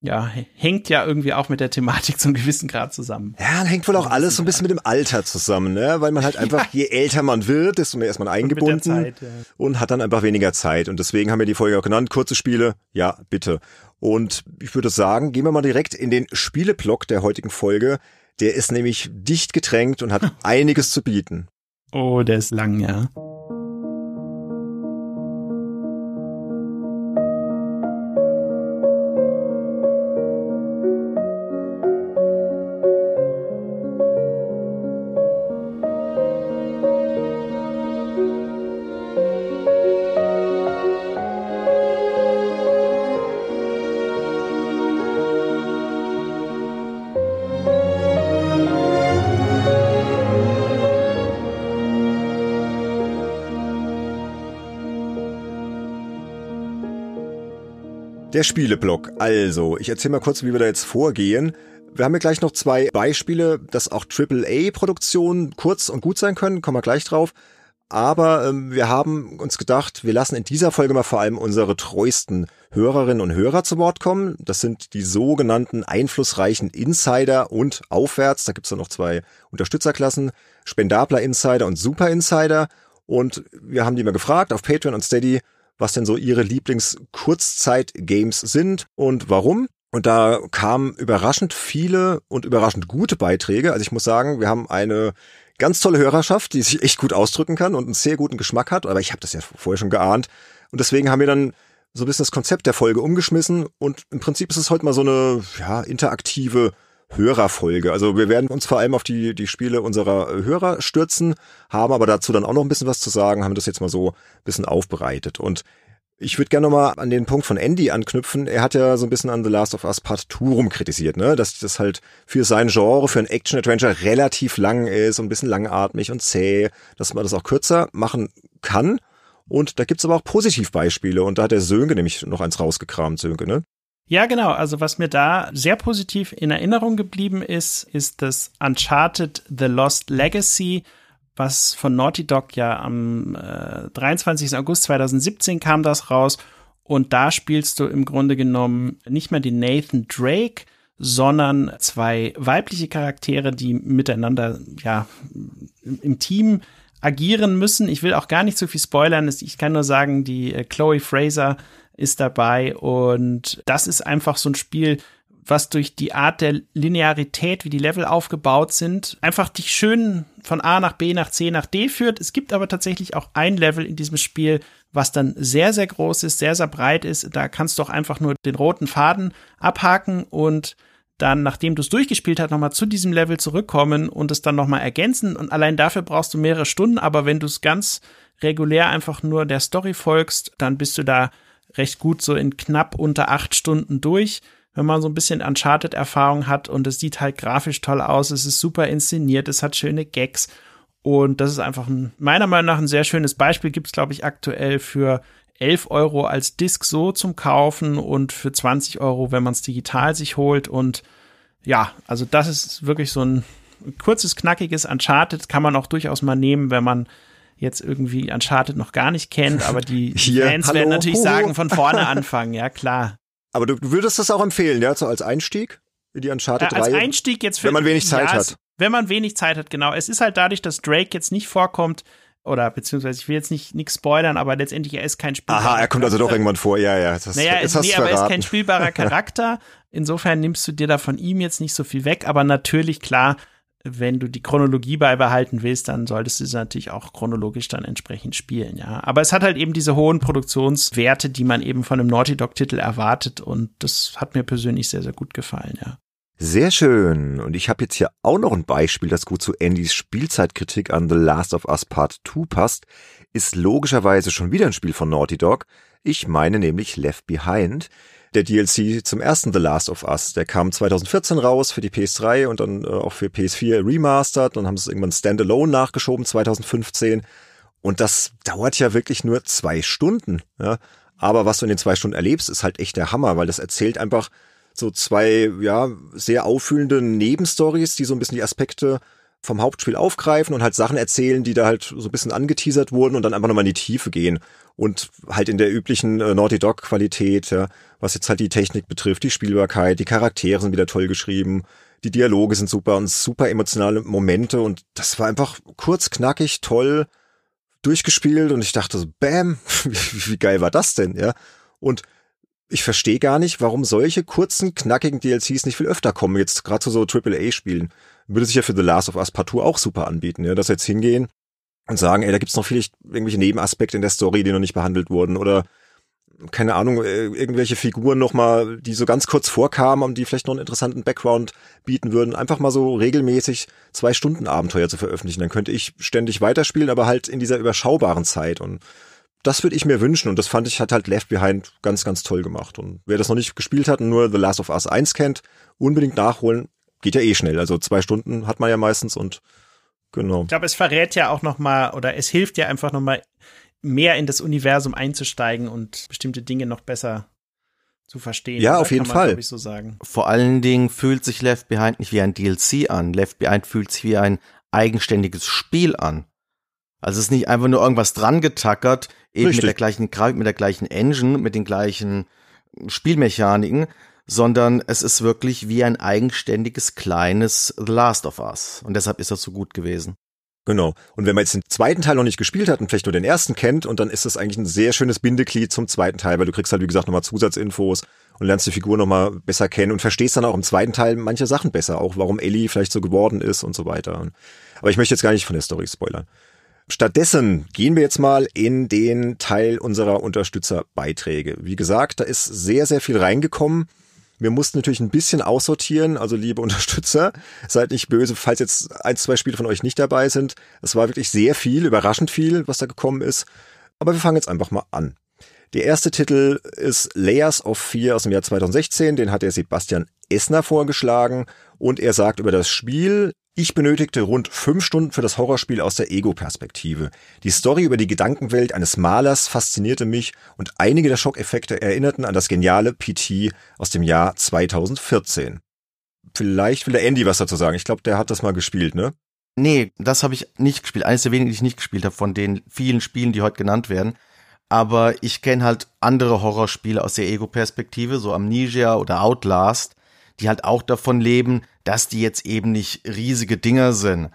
ja, hängt ja irgendwie auch mit der Thematik zum gewissen Grad zusammen. Ja, hängt wohl auch alles so ein bisschen mit dem Alter zusammen, ne? Weil man halt einfach, ja. je älter man wird, desto mehr ist man eingebunden und, Zeit, ja. und hat dann einfach weniger Zeit. Und deswegen haben wir die Folge auch genannt, kurze Spiele, ja, bitte. Und ich würde sagen, gehen wir mal direkt in den Spieleblock der heutigen Folge. Der ist nämlich dicht getränkt und hat einiges zu bieten. Oh, der ist lang, ja. Der Spieleblock. Also, ich erzähle mal kurz, wie wir da jetzt vorgehen. Wir haben ja gleich noch zwei Beispiele, dass auch AAA-Produktionen kurz und gut sein können, kommen wir gleich drauf. aber ähm, wir haben uns gedacht, wir lassen in dieser Folge mal vor allem unsere treuesten Hörerinnen und Hörer zu Wort kommen. Das sind die sogenannten einflussreichen Insider und aufwärts. Da gibt's dann noch zwei Unterstützerklassen, Spendabler Insider und Super Insider. Und wir haben die mal gefragt auf Patreon und Steady, was denn so ihre Lieblings-Kurzzeit-Games sind und warum. Und da kamen überraschend viele und überraschend gute Beiträge. Also ich muss sagen, wir haben eine ganz tolle Hörerschaft, die sich echt gut ausdrücken kann und einen sehr guten Geschmack hat. Aber ich habe das ja vorher schon geahnt. Und deswegen haben wir dann so ein bisschen das Konzept der Folge umgeschmissen. Und im Prinzip ist es heute mal so eine ja, interaktive Hörerfolge. Also wir werden uns vor allem auf die, die Spiele unserer Hörer stürzen, haben aber dazu dann auch noch ein bisschen was zu sagen, haben das jetzt mal so ein bisschen aufbereitet. Und ich würde gerne nochmal an den Punkt von Andy anknüpfen. Er hat ja so ein bisschen an The Last of Us Part 2 rum kritisiert, ne? dass das halt für sein Genre, für ein Action-Adventure relativ lang ist und ein bisschen langatmig und zäh, dass man das auch kürzer machen kann. Und da gibt's aber auch Positivbeispiele und da hat der Sönke nämlich noch eins rausgekramt, Sönke, ne? Ja, genau. Also was mir da sehr positiv in Erinnerung geblieben ist, ist das Uncharted The Lost Legacy was von Naughty Dog ja am äh, 23. August 2017 kam das raus. Und da spielst du im Grunde genommen nicht mehr den Nathan Drake, sondern zwei weibliche Charaktere, die miteinander, ja, im Team agieren müssen. Ich will auch gar nicht zu viel spoilern. Ich kann nur sagen, die äh, Chloe Fraser ist dabei und das ist einfach so ein Spiel, was durch die Art der Linearität, wie die Level aufgebaut sind, einfach dich schön von A nach B nach C nach D führt. Es gibt aber tatsächlich auch ein Level in diesem Spiel, was dann sehr, sehr groß ist, sehr, sehr breit ist. Da kannst du auch einfach nur den roten Faden abhaken und dann, nachdem du es durchgespielt hast, nochmal zu diesem Level zurückkommen und es dann nochmal ergänzen. Und allein dafür brauchst du mehrere Stunden, aber wenn du es ganz regulär einfach nur der Story folgst, dann bist du da recht gut so in knapp unter acht Stunden durch wenn man so ein bisschen Uncharted-Erfahrung hat und es sieht halt grafisch toll aus, es ist super inszeniert, es hat schöne Gags und das ist einfach ein, meiner Meinung nach ein sehr schönes Beispiel. Gibt es, glaube ich, aktuell für 11 Euro als Disc so zum Kaufen und für 20 Euro, wenn man es digital sich holt. Und ja, also das ist wirklich so ein kurzes, knackiges Uncharted. Kann man auch durchaus mal nehmen, wenn man jetzt irgendwie Uncharted noch gar nicht kennt. Aber die Hier, Fans hallo, werden natürlich huhu. sagen, von vorne anfangen. Ja, klar. Aber du, du würdest das auch empfehlen, ja, so als Einstieg in die Äh, Uncharted-Reihe? als Einstieg jetzt für, wenn man wenig Zeit ja, hat. Wenn man wenig Zeit hat, genau. Es ist halt dadurch, dass Drake jetzt nicht vorkommt, oder beziehungsweise ich will jetzt nicht nichts spoilern, aber letztendlich er ist kein Spiel. Aha, er kommt also doch irgendwann vor. Ja, ja. Das, Naja, das nee, aber er ist kein spielbarer Charakter. Insofern nimmst du dir da von ihm jetzt nicht so viel weg. Aber natürlich, klar, wenn du die Chronologie beibehalten willst, dann solltest du sie natürlich auch chronologisch dann entsprechend spielen, ja. Aber es hat halt eben diese hohen Produktionswerte, die man eben von einem Naughty Dog-Titel erwartet. Und das hat mir persönlich sehr, sehr gut gefallen, ja. Sehr schön. Und ich habe jetzt hier auch noch ein Beispiel, das gut zu Andys Spielzeitkritik an The Last of Us Part 2 passt. Ist logischerweise schon wieder ein Spiel von Naughty Dog. Ich meine nämlich Left Behind. Der DLC zum ersten The Last of Us. Der kam 2014 raus für die PS3 und dann äh, auch für PS4 remastered. Dann haben sie es irgendwann Standalone nachgeschoben 2015. Und das dauert ja wirklich nur zwei Stunden. Ja? Aber was du in den zwei Stunden erlebst, ist halt echt der Hammer, weil das erzählt einfach so zwei, ja, sehr auffühlende Nebenstories, die so ein bisschen die Aspekte vom Hauptspiel aufgreifen und halt Sachen erzählen, die da halt so ein bisschen angeteasert wurden und dann einfach nochmal in die Tiefe gehen. Und halt in der üblichen äh, Naughty Dog Qualität, ja, was jetzt halt die Technik betrifft, die Spielbarkeit, die Charaktere sind wieder toll geschrieben, die Dialoge sind super und super emotionale Momente und das war einfach kurz, knackig, toll durchgespielt und ich dachte so, bam, wie, wie geil war das denn, ja? Und ich verstehe gar nicht, warum solche kurzen, knackigen DLCs nicht viel öfter kommen, jetzt gerade zu so AAA-Spielen. Würde sich ja für The Last of Us Part 2 auch super anbieten, ja, dass jetzt hingehen und sagen, ey, da gibt's noch vielleicht irgendwelche Nebenaspekte in der Story, die noch nicht behandelt wurden oder keine Ahnung, äh, irgendwelche Figuren nochmal, die so ganz kurz vorkamen und die vielleicht noch einen interessanten Background bieten würden, einfach mal so regelmäßig zwei Stunden Abenteuer zu veröffentlichen. Dann könnte ich ständig weiterspielen, aber halt in dieser überschaubaren Zeit und das würde ich mir wünschen und das fand ich, hat halt Left Behind ganz, ganz toll gemacht. Und wer das noch nicht gespielt hat und nur The Last of Us 1 kennt, unbedingt nachholen. Geht ja eh schnell. Also zwei Stunden hat man ja meistens und genau. Ich glaube, es verrät ja auch noch mal oder es hilft ja einfach noch mal mehr in das Universum einzusteigen und bestimmte Dinge noch besser zu verstehen. Ja, Oder? auf jeden Kann man, Fall. so sagen. Vor allen Dingen fühlt sich Left Behind nicht wie ein DLC an. Left Behind fühlt sich wie ein eigenständiges Spiel an. Also es ist nicht einfach nur irgendwas dran getackert, eben Richtig. mit der gleichen Grafik, mit der gleichen Engine, mit den gleichen Spielmechaniken, sondern es ist wirklich wie ein eigenständiges kleines The Last of Us. Und deshalb ist das so gut gewesen. Genau. Und wenn man jetzt den zweiten Teil noch nicht gespielt hat und vielleicht nur den ersten kennt, und dann ist das eigentlich ein sehr schönes Bindeglied zum zweiten Teil, weil du kriegst halt, wie gesagt, nochmal Zusatzinfos und lernst die Figur nochmal besser kennen und verstehst dann auch im zweiten Teil manche Sachen besser, auch warum Ellie vielleicht so geworden ist und so weiter. Aber ich möchte jetzt gar nicht von der Story spoilern. Stattdessen gehen wir jetzt mal in den Teil unserer Unterstützerbeiträge. Wie gesagt, da ist sehr, sehr viel reingekommen. Wir mussten natürlich ein bisschen aussortieren, also liebe Unterstützer, seid nicht böse, falls jetzt ein, zwei Spiele von euch nicht dabei sind. Es war wirklich sehr viel, überraschend viel, was da gekommen ist. Aber wir fangen jetzt einfach mal an. Der erste Titel ist Layers of Fear aus dem Jahr 2016, den hat der Sebastian Essner vorgeschlagen und er sagt über das Spiel, ich benötigte rund fünf Stunden für das Horrorspiel aus der Ego-Perspektive. Die Story über die Gedankenwelt eines Malers faszinierte mich und einige der Schockeffekte erinnerten an das geniale PT aus dem Jahr 2014. Vielleicht will der Andy was dazu sagen. Ich glaube, der hat das mal gespielt, ne? Nee, das habe ich nicht gespielt. Eines der wenigen, die ich nicht gespielt habe von den vielen Spielen, die heute genannt werden. Aber ich kenne halt andere Horrorspiele aus der Ego-Perspektive, so Amnesia oder Outlast die halt auch davon leben, dass die jetzt eben nicht riesige Dinger sind.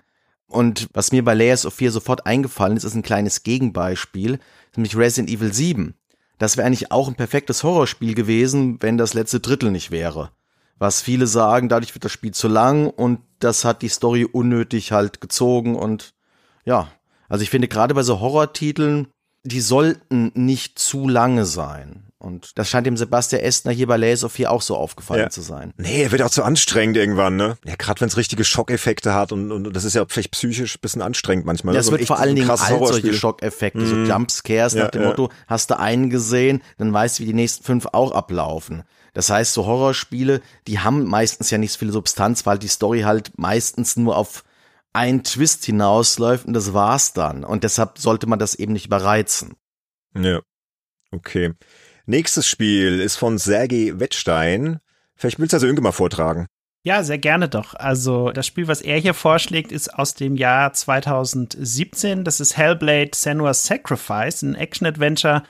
Und was mir bei Layers of Fear sofort eingefallen ist, ist ein kleines Gegenbeispiel, nämlich Resident Evil 7. Das wäre eigentlich auch ein perfektes Horrorspiel gewesen, wenn das letzte Drittel nicht wäre. Was viele sagen, dadurch wird das Spiel zu lang und das hat die Story unnötig halt gezogen und ja. Also ich finde gerade bei so Horrortiteln, die sollten nicht zu lange sein. Und das scheint dem Sebastian Estner hier bei Laser 4 auch so aufgefallen ja. zu sein. Nee, er wird auch zu anstrengend irgendwann, ne? Ja, gerade wenn es richtige Schockeffekte hat und, und das ist ja vielleicht psychisch ein bisschen anstrengend manchmal. Das ne? wird vor allen Dingen alt solche Schockeffekte, mm. so mhm. Jumpscares ja, nach dem ja. Motto, hast du einen gesehen, dann weißt du, wie die nächsten fünf auch ablaufen. Das heißt, so Horrorspiele, die haben meistens ja nicht so viel Substanz, weil die Story halt meistens nur auf einen Twist hinausläuft und das war's dann. Und deshalb sollte man das eben nicht überreizen. Ja. Okay. Nächstes Spiel ist von Sergei Wettstein. Vielleicht willst du also Inge mal vortragen. Ja, sehr gerne doch. Also das Spiel, was er hier vorschlägt, ist aus dem Jahr 2017. Das ist Hellblade Senua's Sacrifice, ein Action-Adventure.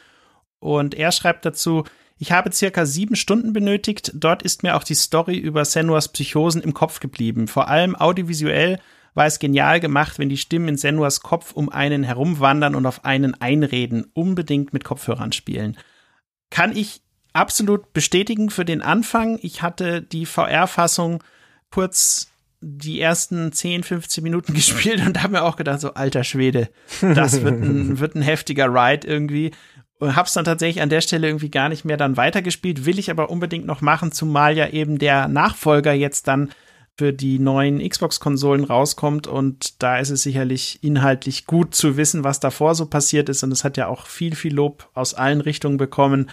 Und er schreibt dazu, ich habe circa sieben Stunden benötigt. Dort ist mir auch die Story über Senuas Psychosen im Kopf geblieben. Vor allem audiovisuell war es genial gemacht, wenn die Stimmen in Senuas Kopf um einen herumwandern und auf einen einreden. Unbedingt mit Kopfhörern spielen kann ich absolut bestätigen für den Anfang. Ich hatte die VR-Fassung kurz die ersten 10, 15 Minuten gespielt und habe mir auch gedacht, so alter Schwede, das wird ein, wird ein heftiger Ride irgendwie. Und hab's dann tatsächlich an der Stelle irgendwie gar nicht mehr dann weitergespielt, will ich aber unbedingt noch machen, zumal ja eben der Nachfolger jetzt dann für die neuen Xbox-Konsolen rauskommt und da ist es sicherlich inhaltlich gut zu wissen, was davor so passiert ist und es hat ja auch viel, viel Lob aus allen Richtungen bekommen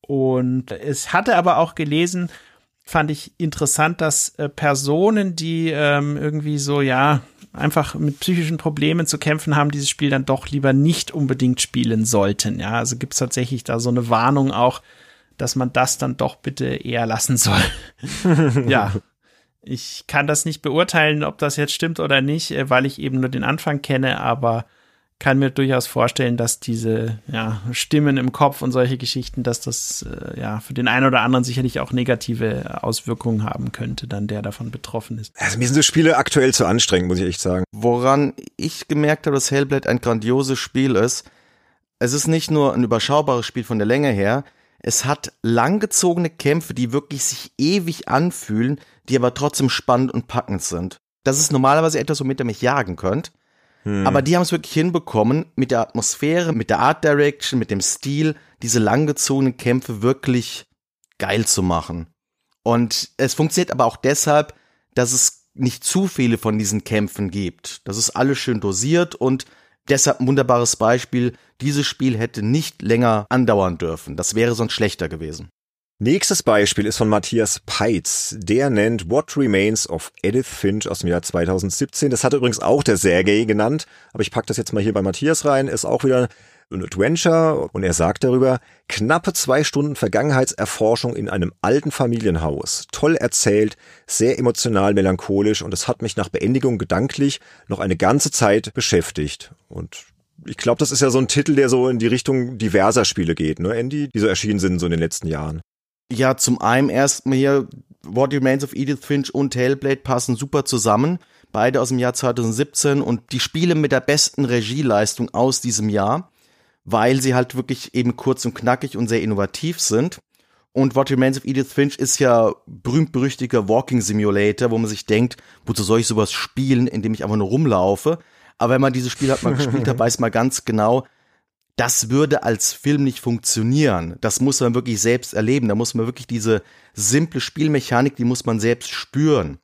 und es hatte aber auch gelesen, fand ich interessant, dass äh, Personen, die ähm, irgendwie so, ja, einfach mit psychischen Problemen zu kämpfen haben, dieses Spiel dann doch lieber nicht unbedingt spielen sollten. Ja, also gibt es tatsächlich da so eine Warnung auch, dass man das dann doch bitte eher lassen soll. ja, ich kann das nicht beurteilen, ob das jetzt stimmt oder nicht, äh, weil ich eben nur den Anfang kenne, aber kann mir durchaus vorstellen, dass diese ja, Stimmen im Kopf und solche Geschichten, dass das äh, ja für den einen oder anderen sicherlich auch negative Auswirkungen haben könnte, dann der davon betroffen ist. Also mir sind so Spiele aktuell zu anstrengend, muss ich echt sagen. Woran ich gemerkt habe, dass Hellblade ein grandioses Spiel ist, es ist nicht nur ein überschaubares Spiel von der Länge her, es hat langgezogene Kämpfe, die wirklich sich ewig anfühlen, die aber trotzdem spannend und packend sind. Das ist normalerweise etwas, womit ihr mich jagen könnt. Hm. Aber die haben es wirklich hinbekommen, mit der Atmosphäre, mit der Art Direction, mit dem Stil, diese langgezogenen Kämpfe wirklich geil zu machen. Und es funktioniert aber auch deshalb, dass es nicht zu viele von diesen Kämpfen gibt. Das ist alles schön dosiert und deshalb ein wunderbares Beispiel. Dieses Spiel hätte nicht länger andauern dürfen. Das wäre sonst schlechter gewesen. Nächstes Beispiel ist von Matthias Peitz. Der nennt What Remains of Edith Finch aus dem Jahr 2017. Das hat übrigens auch der Sergei genannt, aber ich packe das jetzt mal hier bei Matthias rein. Ist auch wieder ein Adventure und er sagt darüber, knappe zwei Stunden Vergangenheitserforschung in einem alten Familienhaus. Toll erzählt, sehr emotional melancholisch und es hat mich nach Beendigung gedanklich noch eine ganze Zeit beschäftigt. Und ich glaube, das ist ja so ein Titel, der so in die Richtung diverser Spiele geht, ne, Andy, die so erschienen sind so in den letzten Jahren. Ja, zum einen erstmal hier What Remains of Edith Finch und Hellblade passen super zusammen. Beide aus dem Jahr 2017 und die Spiele mit der besten Regieleistung aus diesem Jahr, weil sie halt wirklich eben kurz und knackig und sehr innovativ sind. Und What Remains of Edith Finch ist ja berühmt-berüchtiger Walking Simulator, wo man sich denkt, wozu soll ich sowas spielen, indem ich einfach nur rumlaufe? Aber wenn man dieses Spiel hat mal gespielt hat, weiß man ganz genau, das würde als Film nicht funktionieren. Das muss man wirklich selbst erleben. Da muss man wirklich diese simple Spielmechanik, die muss man selbst spüren.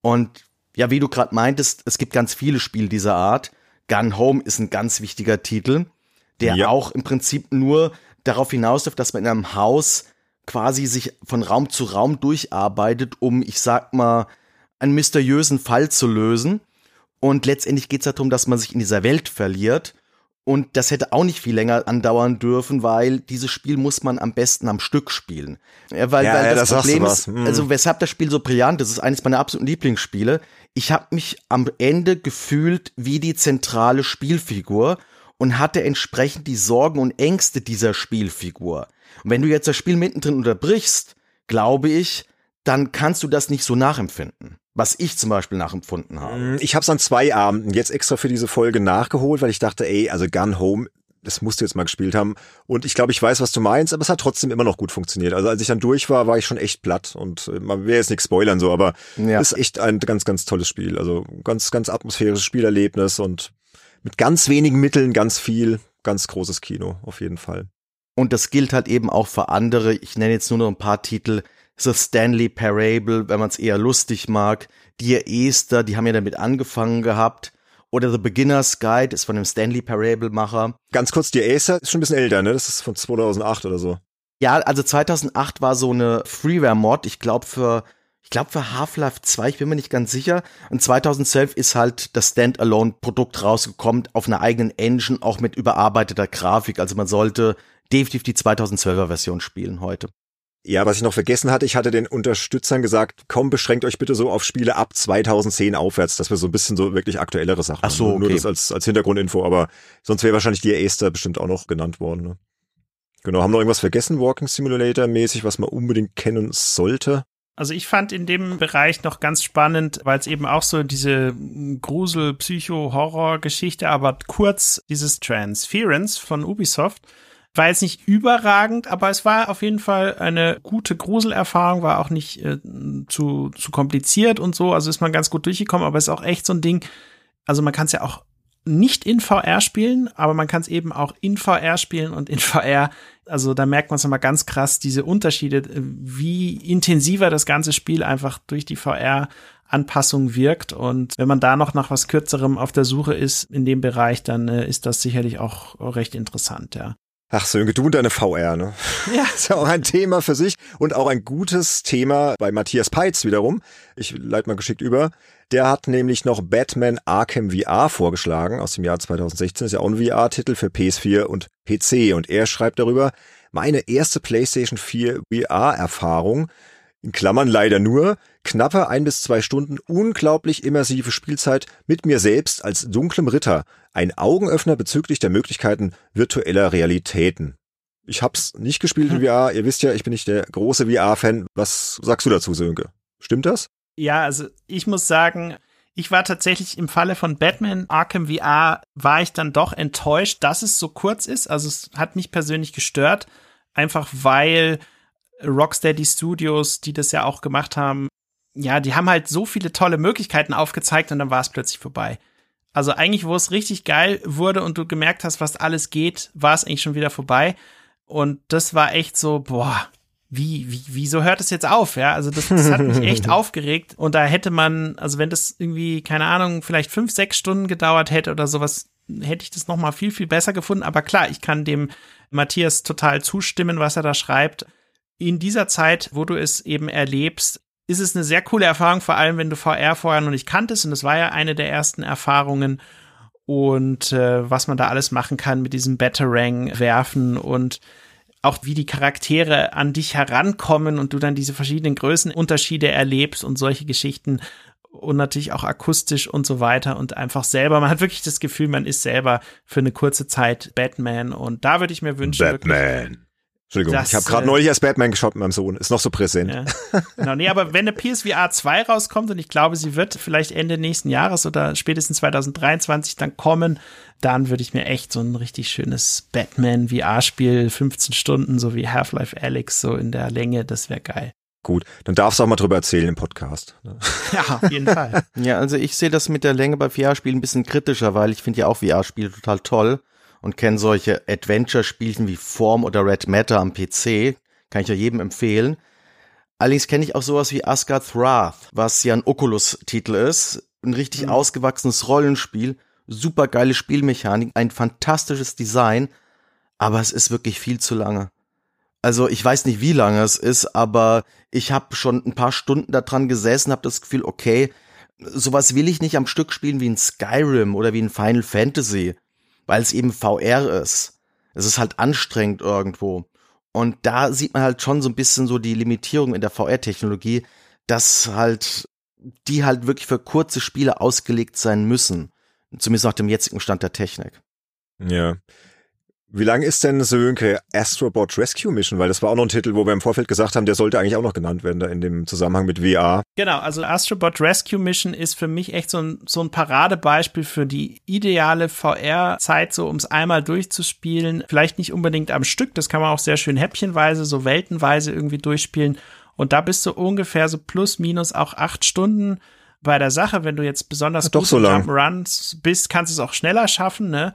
Und ja, wie du gerade meintest, es gibt ganz viele Spiele dieser Art. Gun Home ist ein ganz wichtiger Titel, der ja. auch im Prinzip nur darauf hinausläuft, dass man in einem Haus quasi sich von Raum zu Raum durcharbeitet, um, ich sag mal, einen mysteriösen Fall zu lösen. Und letztendlich geht es darum, dass man sich in dieser Welt verliert. Und das hätte auch nicht viel länger andauern dürfen, weil dieses Spiel muss man am besten am Stück spielen. Ja, weil, ja, weil ja, das, das Problem ist, mhm. also weshalb das Spiel so brillant ist, ist eines meiner absoluten Lieblingsspiele. Ich habe mich am Ende gefühlt wie die zentrale Spielfigur und hatte entsprechend die Sorgen und Ängste dieser Spielfigur. Und wenn du jetzt das Spiel mittendrin unterbrichst, glaube ich, dann kannst du das nicht so nachempfinden was ich zum Beispiel nachempfunden habe. Mm, ich habe es an zwei Abenden jetzt extra für diese Folge nachgeholt, weil ich dachte, ey, also Gun Home, das musst du jetzt mal gespielt haben. Und ich glaube, ich weiß, was du meinst, aber es hat trotzdem immer noch gut funktioniert. Also als ich dann durch war, war ich schon echt platt und äh, man will jetzt nichts spoilern so, aber ja. ist echt ein ganz, ganz tolles Spiel. Also ganz, ganz atmosphärisches Spielerlebnis und mit ganz wenigen Mitteln ganz viel, ganz großes Kino auf jeden Fall. Und das gilt halt eben auch für andere. Ich nenne jetzt nur noch ein paar Titel. The Stanley Parable, wenn man es eher lustig mag. Dear Esther, die haben ja damit angefangen gehabt. Oder The Beginner's Guide ist von dem Stanley Parable Macher. Ganz kurz, Dear Esther ist schon ein bisschen älter, ne? Das ist von 2008 oder so. Ja, also 2008 war so eine Freeware-Mod, ich glaube für ich glaube für Half-Life 2, ich bin mir nicht ganz sicher. Und 2012 ist halt das Standalone-Produkt rausgekommen auf einer eigenen Engine, auch mit überarbeiteter Grafik. Also man sollte definitiv die 2012er Version spielen heute. Ja, was ich noch vergessen hatte, ich hatte den Unterstützern gesagt, komm, beschränkt euch bitte so auf Spiele ab 2010 aufwärts, dass wir so ein bisschen so wirklich aktuellere Sachen Ach so, okay. Nur das als, als Hintergrundinfo, aber sonst wäre wahrscheinlich die Aster bestimmt auch noch genannt worden. Ne? Genau, haben wir noch irgendwas vergessen, Walking Simulator mäßig, was man unbedingt kennen sollte? Also ich fand in dem Bereich noch ganz spannend, weil es eben auch so diese Grusel, Psycho, Horror-Geschichte, aber kurz dieses Transference von Ubisoft war jetzt nicht überragend, aber es war auf jeden Fall eine gute Gruselerfahrung, war auch nicht äh, zu, zu kompliziert und so. Also ist man ganz gut durchgekommen, aber es ist auch echt so ein Ding. Also man kann es ja auch nicht in VR spielen, aber man kann es eben auch in VR spielen und in VR, also da merkt man es nochmal ganz krass, diese Unterschiede, wie intensiver das ganze Spiel einfach durch die VR Anpassung wirkt. Und wenn man da noch nach was Kürzerem auf der Suche ist in dem Bereich, dann äh, ist das sicherlich auch recht interessant, ja. Ach Sönke, du und deine VR, ne? Ja. ist ja auch ein Thema für sich und auch ein gutes Thema bei Matthias Peitz wiederum. Ich leite mal geschickt über. Der hat nämlich noch Batman Arkham VR vorgeschlagen aus dem Jahr 2016. ist ja auch ein VR-Titel für PS4 und PC und er schreibt darüber, meine erste PlayStation 4 VR-Erfahrung in Klammern leider nur, knappe ein bis zwei Stunden unglaublich immersive Spielzeit mit mir selbst als dunklem Ritter, ein Augenöffner bezüglich der Möglichkeiten virtueller Realitäten. Ich hab's nicht gespielt in hm. VR, ihr wisst ja, ich bin nicht der große VR-Fan. Was sagst du dazu, Sönke? Stimmt das? Ja, also ich muss sagen, ich war tatsächlich im Falle von Batman Arkham VR, war ich dann doch enttäuscht, dass es so kurz ist. Also es hat mich persönlich gestört, einfach weil Rocksteady Studios, die das ja auch gemacht haben, ja, die haben halt so viele tolle Möglichkeiten aufgezeigt und dann war es plötzlich vorbei. Also eigentlich, wo es richtig geil wurde und du gemerkt hast, was alles geht, war es eigentlich schon wieder vorbei. Und das war echt so, boah, wie, wie, wieso hört es jetzt auf? Ja, also das, das hat mich echt aufgeregt. Und da hätte man, also wenn das irgendwie, keine Ahnung, vielleicht fünf, sechs Stunden gedauert hätte oder sowas, hätte ich das noch mal viel, viel besser gefunden. Aber klar, ich kann dem Matthias total zustimmen, was er da schreibt in dieser Zeit, wo du es eben erlebst, ist es eine sehr coole Erfahrung, vor allem wenn du VR vorher noch nicht kanntest. Und das war ja eine der ersten Erfahrungen. Und äh, was man da alles machen kann mit diesem Batarang werfen und auch wie die Charaktere an dich herankommen und du dann diese verschiedenen Größenunterschiede erlebst und solche Geschichten. und natürlich auch akustisch und so weiter und einfach selber. Man hat wirklich das Gefühl, man ist selber für eine kurze Zeit Batman und da würde ich mir wünschen. Batman. Entschuldigung, das, ich habe gerade äh, neulich erst Batman geschaut mit meinem Sohn. Ist noch so präsent. Ja. Genau, nee, aber wenn eine PSVR 2 rauskommt und ich glaube, sie wird vielleicht Ende nächsten Jahres oder spätestens 2023 dann kommen, dann würde ich mir echt so ein richtig schönes Batman VR-Spiel, 15 Stunden, so wie Half-Life Alyx, so in der Länge, das wäre geil. Gut, dann darfst du auch mal drüber erzählen im Podcast. Ja, auf jeden Fall. ja, also ich sehe das mit der Länge bei VR-Spielen ein bisschen kritischer, weil ich finde ja auch VR-Spiele total toll und kenne solche Adventure-Spielchen wie Form oder Red Matter am PC. Kann ich ja jedem empfehlen. Allerdings kenne ich auch sowas wie Asgard's Wrath, was ja ein Oculus-Titel ist. Ein richtig mhm. ausgewachsenes Rollenspiel. Super geile Spielmechanik, ein fantastisches Design. Aber es ist wirklich viel zu lange. Also ich weiß nicht, wie lange es ist, aber ich habe schon ein paar Stunden da dran gesessen, habe das Gefühl, okay, sowas will ich nicht am Stück spielen wie ein Skyrim oder wie ein Final Fantasy weil es eben VR ist. Es ist halt anstrengend irgendwo. Und da sieht man halt schon so ein bisschen so die Limitierung in der VR-Technologie, dass halt die halt wirklich für kurze Spiele ausgelegt sein müssen. Zumindest nach dem jetzigen Stand der Technik. Ja. Wie lang ist denn Sönke Astrobot Rescue Mission? Weil das war auch noch ein Titel, wo wir im Vorfeld gesagt haben, der sollte eigentlich auch noch genannt werden da in dem Zusammenhang mit VR. Genau, also Astrobot Rescue Mission ist für mich echt so ein, so ein Paradebeispiel für die ideale VR-Zeit, so um es einmal durchzuspielen. Vielleicht nicht unbedingt am Stück, das kann man auch sehr schön häppchenweise, so weltenweise irgendwie durchspielen. Und da bist du ungefähr so plus minus auch acht Stunden bei der Sache. Wenn du jetzt besonders Ach, gut so Runs bist, kannst du es auch schneller schaffen, ne?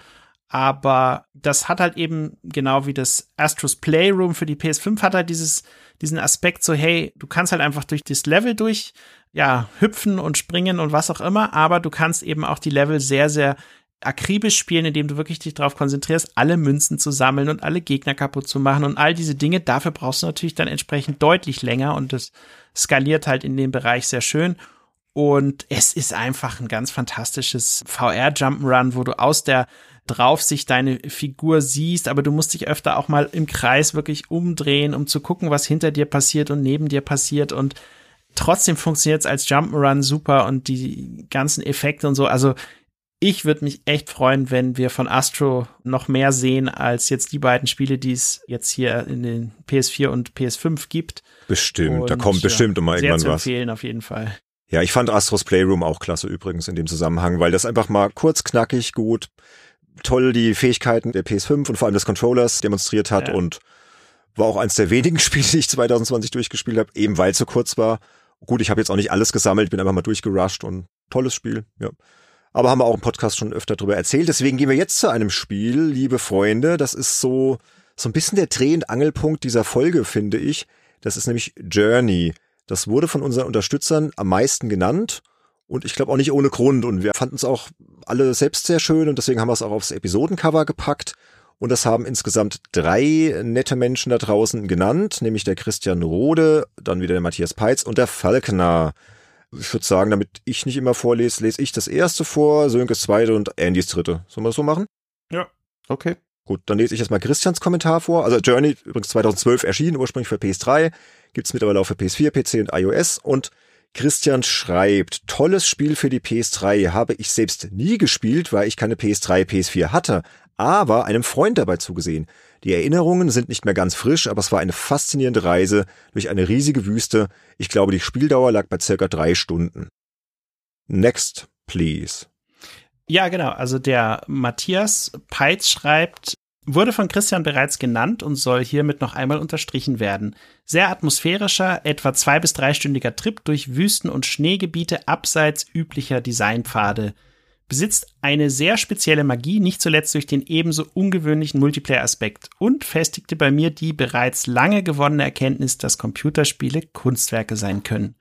Aber das hat halt eben genau wie das Astros Playroom für die PS5 hat halt dieses diesen Aspekt so hey, du kannst halt einfach durch das Level durch ja, hüpfen und springen und was auch immer, aber du kannst eben auch die Level sehr sehr akribisch spielen, indem du wirklich dich darauf konzentrierst, alle Münzen zu sammeln und alle Gegner kaputt zu machen und all diese Dinge. Dafür brauchst du natürlich dann entsprechend deutlich länger und das skaliert halt in dem Bereich sehr schön. Und es ist einfach ein ganz fantastisches VR-Jump'n'Run, wo du aus der Draufsicht deine Figur siehst, aber du musst dich öfter auch mal im Kreis wirklich umdrehen, um zu gucken, was hinter dir passiert und neben dir passiert und trotzdem funktioniert es als Jump'n'Run super und die ganzen Effekte und so. Also ich würde mich echt freuen, wenn wir von Astro noch mehr sehen als jetzt die beiden Spiele, die es jetzt hier in den PS4 und PS5 gibt. Bestimmt, und, da kommt bestimmt immer irgendwann sehr zu was. empfehlen auf jeden Fall. Ja, ich fand Astros Playroom auch klasse übrigens in dem Zusammenhang, weil das einfach mal kurz, knackig, gut, toll die Fähigkeiten der PS5 und vor allem des Controllers demonstriert hat ja. und war auch eins der wenigen Spiele, die ich 2020 durchgespielt habe, eben weil es so kurz war. Gut, ich habe jetzt auch nicht alles gesammelt, bin einfach mal durchgerusht und tolles Spiel, ja. Aber haben wir auch im Podcast schon öfter drüber erzählt. Deswegen gehen wir jetzt zu einem Spiel, liebe Freunde. Das ist so, so ein bisschen der Dreh- und Angelpunkt dieser Folge, finde ich. Das ist nämlich Journey. Das wurde von unseren Unterstützern am meisten genannt und ich glaube auch nicht ohne Grund. Und wir fanden es auch alle selbst sehr schön und deswegen haben wir es auch aufs Episodencover gepackt. Und das haben insgesamt drei nette Menschen da draußen genannt, nämlich der Christian Rode, dann wieder der Matthias Peitz und der Falkner. Ich würde sagen, damit ich nicht immer vorlese, lese ich das erste vor, Sönkes zweite und Andys dritte. Sollen wir das so machen? Ja. Okay. Gut, dann lese ich jetzt mal Christians Kommentar vor. Also Journey, übrigens 2012 erschienen, ursprünglich für PS3, gibt's mittlerweile auch für PS4, PC und iOS. Und Christian schreibt, tolles Spiel für die PS3 habe ich selbst nie gespielt, weil ich keine PS3, PS4 hatte, aber einem Freund dabei zugesehen. Die Erinnerungen sind nicht mehr ganz frisch, aber es war eine faszinierende Reise durch eine riesige Wüste. Ich glaube, die Spieldauer lag bei circa drei Stunden. Next, please. Ja, genau. Also der Matthias Peitz schreibt, wurde von Christian bereits genannt und soll hiermit noch einmal unterstrichen werden. Sehr atmosphärischer, etwa zwei- bis dreistündiger Trip durch Wüsten und Schneegebiete abseits üblicher Designpfade. Besitzt eine sehr spezielle Magie, nicht zuletzt durch den ebenso ungewöhnlichen Multiplayer-Aspekt und festigte bei mir die bereits lange gewonnene Erkenntnis, dass Computerspiele Kunstwerke sein können.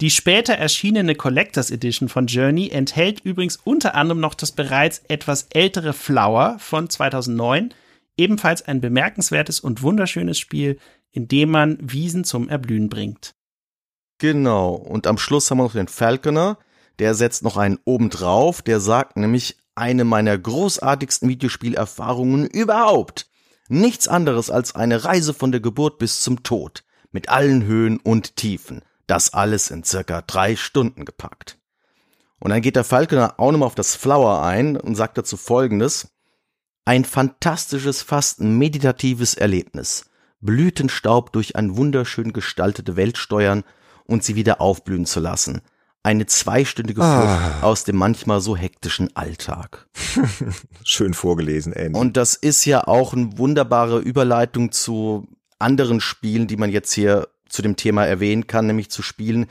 Die später erschienene Collectors Edition von Journey enthält übrigens unter anderem noch das bereits etwas ältere Flower von 2009, ebenfalls ein bemerkenswertes und wunderschönes Spiel, in dem man Wiesen zum Erblühen bringt. Genau, und am Schluss haben wir noch den Falconer, der setzt noch einen obendrauf, der sagt nämlich eine meiner großartigsten Videospielerfahrungen überhaupt. Nichts anderes als eine Reise von der Geburt bis zum Tod, mit allen Höhen und Tiefen. Das alles in circa drei Stunden gepackt. Und dann geht der Falconer auch nochmal auf das Flower ein und sagt dazu folgendes. Ein fantastisches, fast meditatives Erlebnis. Blütenstaub durch ein wunderschön gestaltete Welt steuern und sie wieder aufblühen zu lassen. Eine zweistündige Flucht ah. aus dem manchmal so hektischen Alltag. Schön vorgelesen, Andy. Und das ist ja auch eine wunderbare Überleitung zu anderen Spielen, die man jetzt hier zu dem Thema erwähnen kann, nämlich zu Spielen,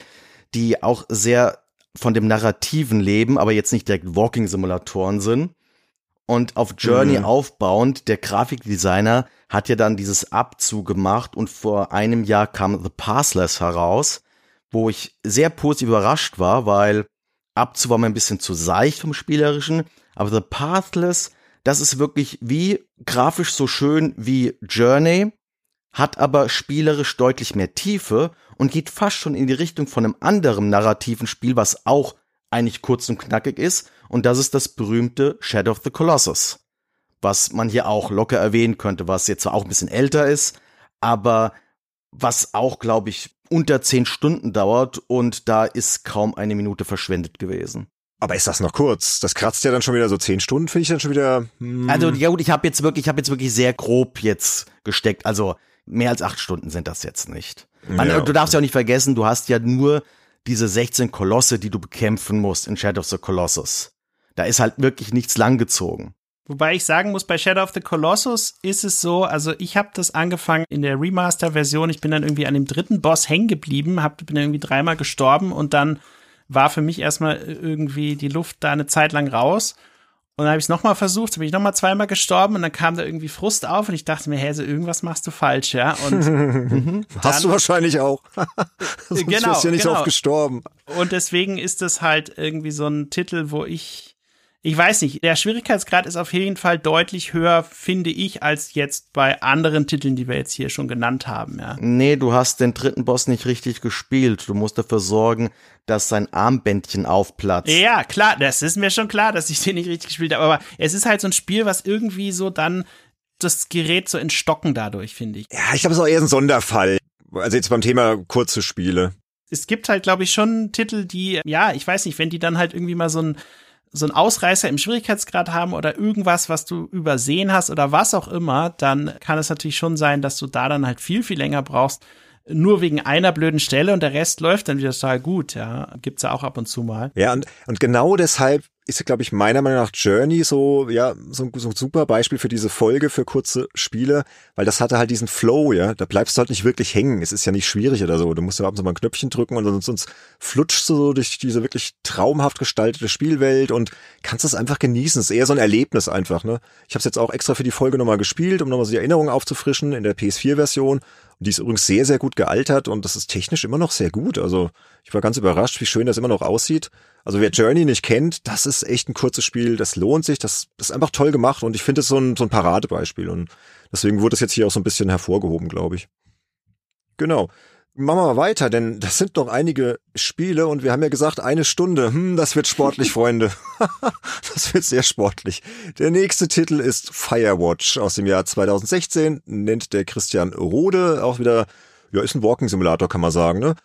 die auch sehr von dem narrativen Leben, aber jetzt nicht direkt Walking-Simulatoren sind. Und auf Journey mhm. aufbauend, der Grafikdesigner hat ja dann dieses Abzug gemacht und vor einem Jahr kam The Passless heraus, wo ich sehr positiv überrascht war, weil Abzug war mir ein bisschen zu seicht vom Spielerischen, aber The Pathless, das ist wirklich wie grafisch so schön wie Journey, hat aber spielerisch deutlich mehr Tiefe und geht fast schon in die Richtung von einem anderen narrativen Spiel, was auch eigentlich kurz und knackig ist. Und das ist das berühmte Shadow of the Colossus. Was man hier auch locker erwähnen könnte, was jetzt zwar auch ein bisschen älter ist, aber was auch, glaube ich, unter zehn Stunden dauert und da ist kaum eine Minute verschwendet gewesen. Aber ist das noch kurz? Das kratzt ja dann schon wieder so zehn Stunden, finde ich dann schon wieder. Hm. Also ja gut, ich habe jetzt wirklich, ich habe jetzt wirklich sehr grob jetzt gesteckt. Also mehr als acht Stunden sind das jetzt nicht. Man, ja, okay. Du darfst ja auch nicht vergessen, du hast ja nur diese 16 Kolosse, die du bekämpfen musst in Shadow of the Colossus. Da ist halt wirklich nichts langgezogen. Wobei ich sagen muss, bei Shadow of the Colossus ist es so, also ich habe das angefangen in der Remaster-Version, ich bin dann irgendwie an dem dritten Boss hängen geblieben, hab, bin irgendwie dreimal gestorben und dann war für mich erstmal irgendwie die Luft da eine Zeit lang raus. Und dann habe ich es nochmal versucht, dann bin ich nochmal zweimal gestorben und dann kam da irgendwie Frust auf und ich dachte mir, hey, so irgendwas machst du falsch, ja. Und mhm. hast du wahrscheinlich auch. Sonst genau, bist du ja nicht genau. oft gestorben. Und deswegen ist das halt irgendwie so ein Titel, wo ich ich weiß nicht, der Schwierigkeitsgrad ist auf jeden Fall deutlich höher, finde ich, als jetzt bei anderen Titeln, die wir jetzt hier schon genannt haben, ja. Nee, du hast den dritten Boss nicht richtig gespielt. Du musst dafür sorgen, dass sein Armbändchen aufplatzt. Ja, klar, das ist mir schon klar, dass ich den nicht richtig gespielt habe, aber es ist halt so ein Spiel, was irgendwie so dann das Gerät so entstocken dadurch, finde ich. Ja, ich glaube, es ist auch eher ein Sonderfall. Also jetzt beim Thema kurze Spiele. Es gibt halt, glaube ich, schon Titel, die, ja, ich weiß nicht, wenn die dann halt irgendwie mal so ein so einen Ausreißer im Schwierigkeitsgrad haben oder irgendwas, was du übersehen hast oder was auch immer, dann kann es natürlich schon sein, dass du da dann halt viel, viel länger brauchst, nur wegen einer blöden Stelle und der Rest läuft dann wieder total gut, ja. Gibt's ja auch ab und zu mal. Ja, und, und genau deshalb ist, glaube ich, meiner Meinung nach Journey so, ja, so, so ein super Beispiel für diese Folge für kurze Spiele, weil das hatte halt diesen Flow, ja. Da bleibst du halt nicht wirklich hängen. Es ist ja nicht schwierig oder so. Du musst ja abends mal ein Knöpfchen drücken und sonst, sonst flutschst du so durch diese wirklich traumhaft gestaltete Spielwelt und kannst es einfach genießen. Es ist eher so ein Erlebnis einfach, ne. Ich habe es jetzt auch extra für die Folge nochmal gespielt, um nochmal so die Erinnerungen aufzufrischen in der PS4-Version. Die ist übrigens sehr, sehr gut gealtert und das ist technisch immer noch sehr gut. Also ich war ganz überrascht, wie schön das immer noch aussieht. Also wer Journey nicht kennt, das ist echt ein kurzes Spiel, das lohnt sich, das, das ist einfach toll gemacht und ich finde es so ein, so ein Paradebeispiel und deswegen wurde es jetzt hier auch so ein bisschen hervorgehoben, glaube ich. Genau. Machen wir mal weiter, denn das sind noch einige Spiele und wir haben ja gesagt, eine Stunde. Hm, das wird sportlich, Freunde. das wird sehr sportlich. Der nächste Titel ist Firewatch aus dem Jahr 2016, nennt der Christian Rode, auch wieder, ja, ist ein Walking Simulator, kann man sagen, ne?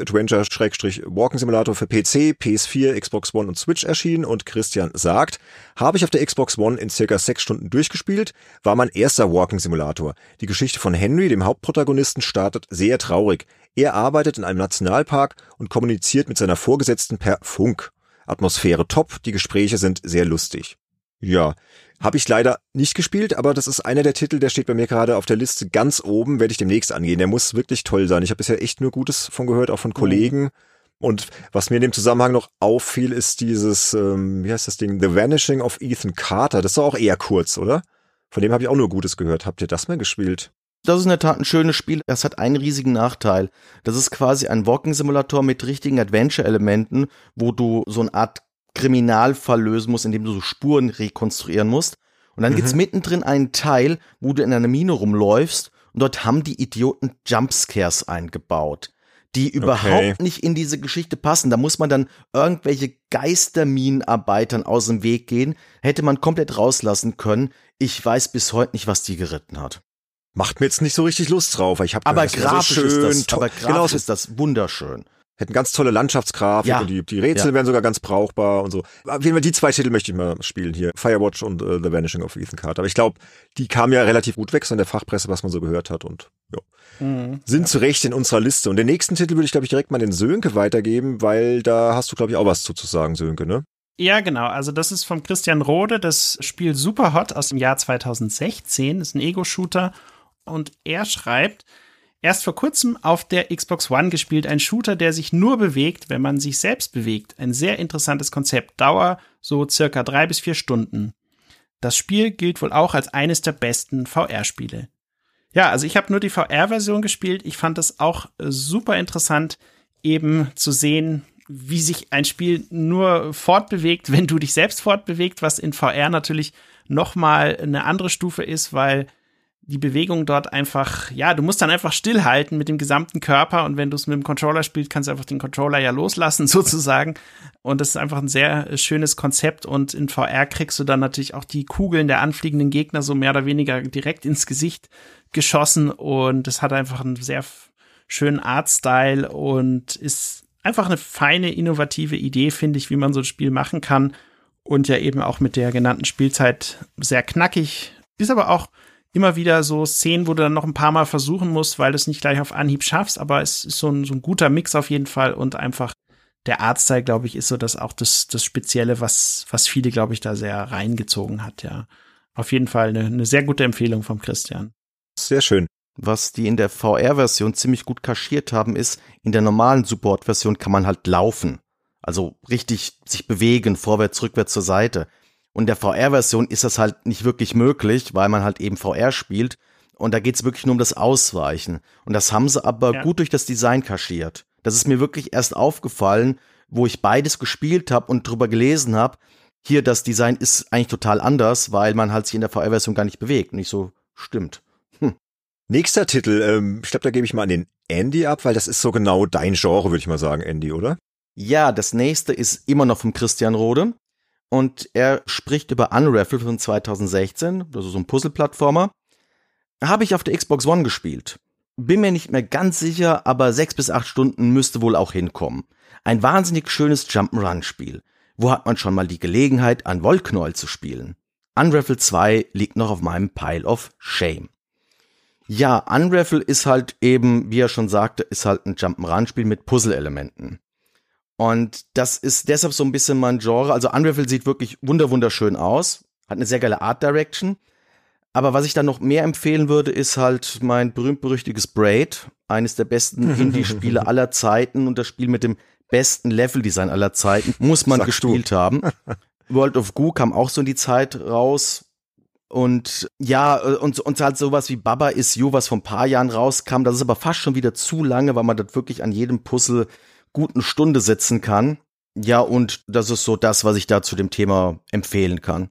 Adventure-Walking Simulator für PC, PS4, Xbox One und Switch erschienen und Christian sagt, habe ich auf der Xbox One in circa sechs Stunden durchgespielt, war mein erster Walking Simulator. Die Geschichte von Henry, dem Hauptprotagonisten, startet sehr traurig. Er arbeitet in einem Nationalpark und kommuniziert mit seiner Vorgesetzten per Funk. Atmosphäre top, die Gespräche sind sehr lustig. Ja, habe ich leider nicht gespielt, aber das ist einer der Titel, der steht bei mir gerade auf der Liste ganz oben, werde ich demnächst angehen. Der muss wirklich toll sein. Ich habe bisher echt nur Gutes von gehört, auch von Kollegen. Mhm. Und was mir in dem Zusammenhang noch auffiel, ist dieses, ähm, wie heißt das Ding, The Vanishing of Ethan Carter. Das ist doch auch eher kurz, oder? Von dem habe ich auch nur Gutes gehört. Habt ihr das mal gespielt? Das ist in der Tat ein schönes Spiel. Das hat einen riesigen Nachteil. Das ist quasi ein Walking-Simulator mit richtigen Adventure-Elementen, wo du so eine Art Kriminalfall lösen musst, indem du so Spuren rekonstruieren musst. Und dann mhm. gibt's mittendrin einen Teil, wo du in einer Mine rumläufst und dort haben die Idioten Jumpscares eingebaut, die überhaupt okay. nicht in diese Geschichte passen. Da muss man dann irgendwelche Geisterminenarbeitern aus dem Weg gehen. Hätte man komplett rauslassen können. Ich weiß bis heute nicht, was die geritten hat. Macht mir jetzt nicht so richtig Lust drauf. Ich hab aber grafisch so schön, ist das, aber genau, grafisch ist das wunderschön. Hätten ganz tolle Landschaftsgrafik Ja. und die, die Rätsel Ja. wären sogar ganz brauchbar und so. Auf jeden Fall die zwei Titel möchte ich mal spielen hier. Firewatch und äh, The Vanishing of Ethan Carter. Aber ich glaube, die kamen ja relativ gut weg so in der Fachpresse, was man so gehört hat und ja. Mhm. sind zu Recht in unserer Liste. Und den nächsten Titel würde ich, glaube ich, direkt mal den Sönke weitergeben, weil da hast du, glaube ich, auch was zu, zu sagen, Sönke, ne? Ja, genau. Also das ist von Christian Rode, das Spiel Superhot aus dem Jahr 2016, ist ein Ego-Shooter und er schreibt, erst vor kurzem auf der Xbox One gespielt, ein Shooter, der sich nur bewegt, wenn man sich selbst bewegt. Ein sehr interessantes Konzept, Dauer so circa drei bis vier Stunden. Das Spiel gilt wohl auch als eines der besten VR-Spiele. Ja, also ich habe nur die VR-Version gespielt. Ich fand es auch äh, super interessant, eben zu sehen, wie sich ein Spiel nur fortbewegt, wenn du dich selbst fortbewegt, was in VR natürlich noch mal eine andere Stufe ist, weil die Bewegung dort einfach, ja, du musst dann einfach stillhalten mit dem gesamten Körper und wenn du es mit dem Controller spielst, kannst du einfach den Controller ja loslassen sozusagen und das ist einfach ein sehr schönes Konzept und in VR kriegst du dann natürlich auch die Kugeln der anfliegenden Gegner so mehr oder weniger direkt ins Gesicht geschossen und es hat einfach einen sehr schönen Artstyle und ist einfach eine feine, innovative Idee, finde ich, wie man so ein Spiel machen kann. Und ja eben auch mit der genannten Spielzeit sehr knackig. Ist aber auch immer wieder so Szenen, wo du dann noch ein paar Mal versuchen musst, weil du es nicht gleich auf Anhieb schaffst. Aber es ist so ein, so ein guter Mix auf jeden Fall und einfach der Artstyle, glaube ich, ist so das auch das, das Spezielle, was, was viele, glaube ich, da sehr reingezogen hat, ja. Auf jeden Fall eine, eine sehr gute Empfehlung vom Christian. Sehr schön. Was die in der VR-Version ziemlich gut kaschiert haben, ist, in der normalen Support-Version kann man halt laufen. Also richtig sich bewegen, vorwärts, rückwärts zur Seite. Und in der VR-Version ist das halt nicht wirklich möglich, weil man halt eben VR spielt. Und da geht's wirklich nur um das Ausweichen. Und das haben sie aber Ja. gut durch das Design kaschiert. Das ist mir wirklich erst aufgefallen, wo ich beides gespielt habe und drüber gelesen habe. Hier, das Design ist eigentlich total anders, weil man halt sich in der VR-Version gar nicht bewegt. Und ich so, stimmt. Nächster Titel, ähm, ich glaube, da gebe ich mal an den Andy ab, weil das ist so genau dein Genre, würde ich mal sagen, Andy, oder? Ja, das nächste ist immer noch vom Christian Rode. Und er spricht über Unravel von 2016, also so ein Puzzle-Plattformer. Habe ich auf der Xbox One gespielt. Bin mir nicht mehr ganz sicher, aber sechs bis acht Stunden müsste wohl auch hinkommen. Ein wahnsinnig schönes Jump'n'Run-Spiel. Wo hat man schon mal die Gelegenheit, an Wollknäuel zu spielen? Unravel 2 liegt noch auf meinem Pile of Shame. Ja, Unravel ist halt eben, wie er schon sagte, ist halt ein Jump'n'Run-Spiel mit Puzzle-Elementen. Und das ist deshalb so ein bisschen mein Genre. Also Unravel sieht wirklich wunder wunderschön aus, hat eine sehr geile Art Direction. Aber was ich dann noch mehr empfehlen würde, ist halt mein berühmt-berüchtiges Braid, eines der besten Indie-Spiele aller Zeiten und das Spiel mit dem besten Level-Design aller Zeiten, muss man du. gespielt haben. World of Goo kam auch so in die Zeit raus. Und ja, und, und halt sowas wie Baba is You, was vor ein paar Jahren rauskam, das ist aber fast schon wieder zu lange, weil man das wirklich an jedem Puzzle guten Stunde sitzen kann. Ja, und das ist so das, was ich da zu dem Thema empfehlen kann.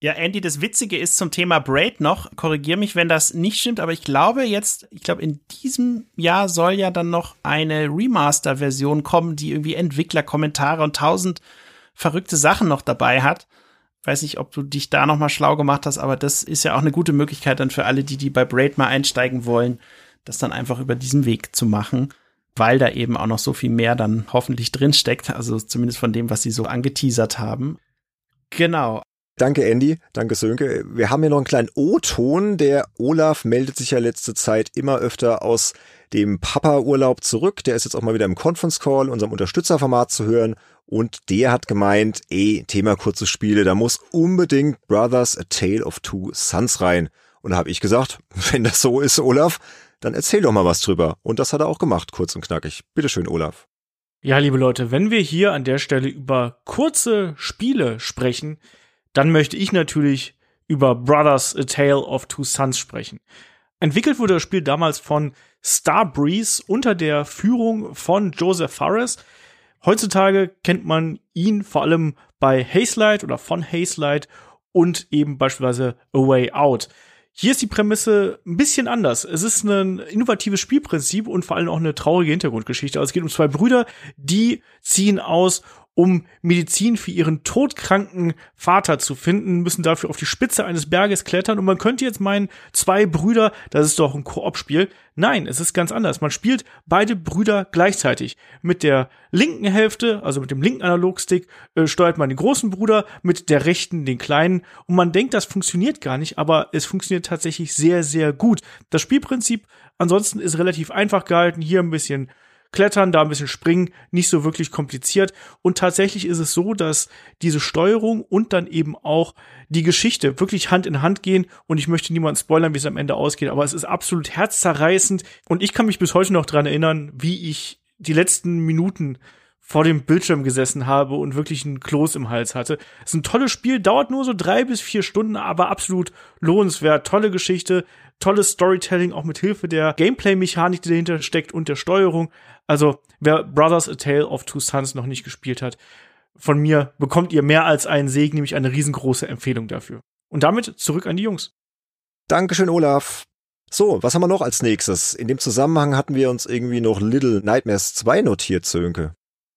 Ja, Andy, das Witzige ist zum Thema Braid noch, korrigier mich, wenn das nicht stimmt, aber ich glaube jetzt, ich glaube in diesem Jahr soll ja dann noch eine Remaster-Version kommen, die irgendwie Entwicklerkommentare und tausend verrückte Sachen noch dabei hat. Weiß nicht, ob du dich da noch mal schlau gemacht hast, aber das ist ja auch eine gute Möglichkeit dann für alle, die, die bei Braid mal einsteigen wollen, das dann einfach über diesen Weg zu machen, weil da eben auch noch so viel mehr dann hoffentlich drin steckt, also zumindest von dem, was sie so angeteasert haben. Genau. Danke, Andy. Danke, Sönke. Wir haben hier noch einen kleinen O-Ton. Der Olaf meldet sich ja letzte Zeit immer öfter aus dem Papa-Urlaub zurück. Der ist jetzt auch mal wieder im Conference Call, unserem Unterstützerformat zu hören. Und der hat gemeint, ey, Thema kurze Spiele, da muss unbedingt Brothers A Tale of Two Sons rein. Und da habe ich gesagt, wenn das so ist, Olaf, dann erzähl doch mal was drüber. Und das hat er auch gemacht, kurz und knackig. Bitteschön, Olaf. Ja, liebe Leute, wenn wir hier an der Stelle über kurze Spiele sprechen, dann möchte ich natürlich über Brothers A Tale of Two Sons sprechen. Entwickelt wurde das Spiel damals von Starbreeze unter der Führung von Joseph Fares. Heutzutage kennt man ihn vor allem bei Hazelight oder von Hazelight und eben beispielsweise A Way Out. Hier ist die Prämisse ein bisschen anders. Es ist ein innovatives Spielprinzip und vor allem auch eine traurige Hintergrundgeschichte. Also es geht um zwei Brüder, die ziehen aus, um Medizin für ihren todkranken Vater zu finden, müssen dafür auf die Spitze eines Berges klettern. Und man könnte jetzt meinen, zwei Brüder, das ist doch ein Koop-Spiel. Nein, es ist ganz anders. Man spielt beide Brüder gleichzeitig. Mit der linken Hälfte, also mit dem linken Analogstick, äh, steuert man den großen Bruder, mit der rechten den kleinen. Und man denkt, das funktioniert gar nicht, aber es funktioniert tatsächlich sehr, sehr gut. Das Spielprinzip ansonsten ist relativ einfach gehalten. Hier ein bisschen Klettern, da ein bisschen springen, nicht so wirklich kompliziert. Und tatsächlich ist es so, dass diese Steuerung und dann eben auch die Geschichte wirklich Hand in Hand gehen. Und ich möchte niemanden spoilern, wie es am Ende ausgeht, aber es ist absolut herzzerreißend. Und ich kann mich bis heute noch dran erinnern, wie ich die letzten Minuten vor dem Bildschirm gesessen habe und wirklich einen Kloß im Hals hatte. Es ist ein tolles Spiel, dauert nur so drei bis vier Stunden, aber absolut lohnenswert. Tolle Geschichte, tolles Storytelling, auch mit Hilfe der Gameplay-Mechanik, die dahinter steckt und der Steuerung. Also, wer Brothers A Tale of Two Sons noch nicht gespielt hat, von mir bekommt ihr mehr als einen Segen, nämlich eine riesengroße Empfehlung dafür. Und damit zurück an die Jungs. Dankeschön, Olaf. So, was haben wir noch als nächstes? In dem Zusammenhang hatten wir uns irgendwie noch Little Nightmares 2 notiert, Zönke.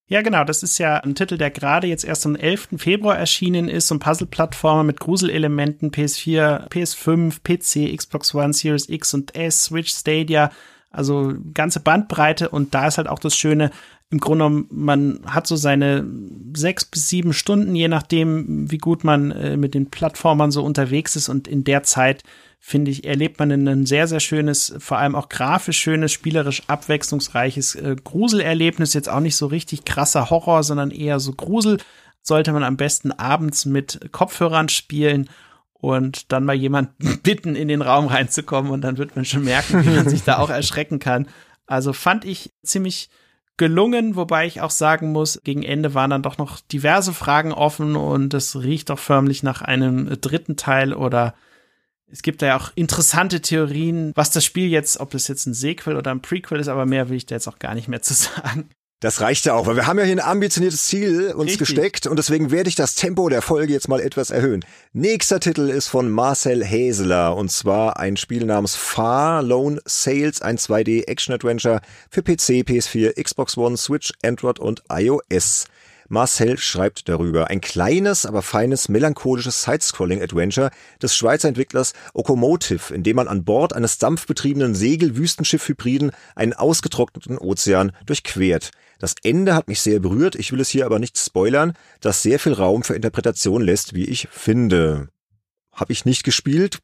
Ja, genau. Das ist ja ein Titel, der gerade jetzt erst am 11. Februar erschienen ist. So ein Puzzle-Plattformer mit Gruselelementen, PS4, PS5, PC, Xbox One, Series X und S, Switch, Stadia. Also ganze Bandbreite. Und da ist halt auch das Schöne, im Grunde genommen, man hat so seine sechs bis sieben Stunden, je nachdem, wie gut man äh, mit den Plattformern so unterwegs ist. Und in der Zeit finde ich, erlebt man ein sehr, sehr schönes, vor allem auch grafisch schönes, spielerisch abwechslungsreiches äh, Gruselerlebnis. Jetzt auch nicht so richtig krasser Horror, sondern eher so Grusel. Sollte man am besten abends mit Kopfhörern spielen und dann mal jemanden bitten, in den Raum reinzukommen und dann wird man schon merken, wie man sich da auch erschrecken kann. Also fand ich ziemlich gelungen, wobei ich auch sagen muss, gegen Ende waren dann doch noch diverse Fragen offen und es riecht doch förmlich nach einem dritten Teil oder es gibt da ja auch interessante Theorien, was das Spiel jetzt, ob das jetzt ein Sequel oder ein Prequel ist, aber mehr will ich da jetzt auch gar nicht mehr zu sagen. Das reicht ja auch, weil wir haben ja hier ein ambitioniertes Ziel uns Richtig. gesteckt und deswegen werde ich das Tempo der Folge jetzt mal etwas erhöhen. Nächster Titel ist von Marcel Häseler und zwar ein Spiel namens Far Lone Sales, ein 2D Action Adventure für PC, PS4, Xbox One, Switch, Android und iOS. Marcel schreibt darüber. Ein kleines, aber feines, melancholisches Sidescrolling-Adventure des Schweizer Entwicklers Okomotive, in dem man an Bord eines dampfbetriebenen Segel-Wüstenschiff-Hybriden einen ausgetrockneten Ozean durchquert. Das Ende hat mich sehr berührt, ich will es hier aber nicht spoilern, das sehr viel Raum für Interpretation lässt, wie ich finde. Hab ich nicht gespielt.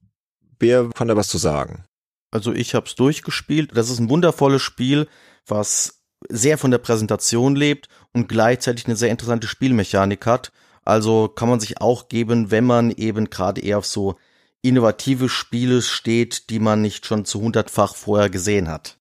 Wer kann da was zu sagen? Also ich hab's durchgespielt. Das ist ein wundervolles Spiel, was sehr von der Präsentation lebt und gleichzeitig eine sehr interessante Spielmechanik hat. Also kann man sich auch geben, wenn man eben gerade eher auf so innovative Spiele steht, die man nicht schon zu hundertfach vorher gesehen hat.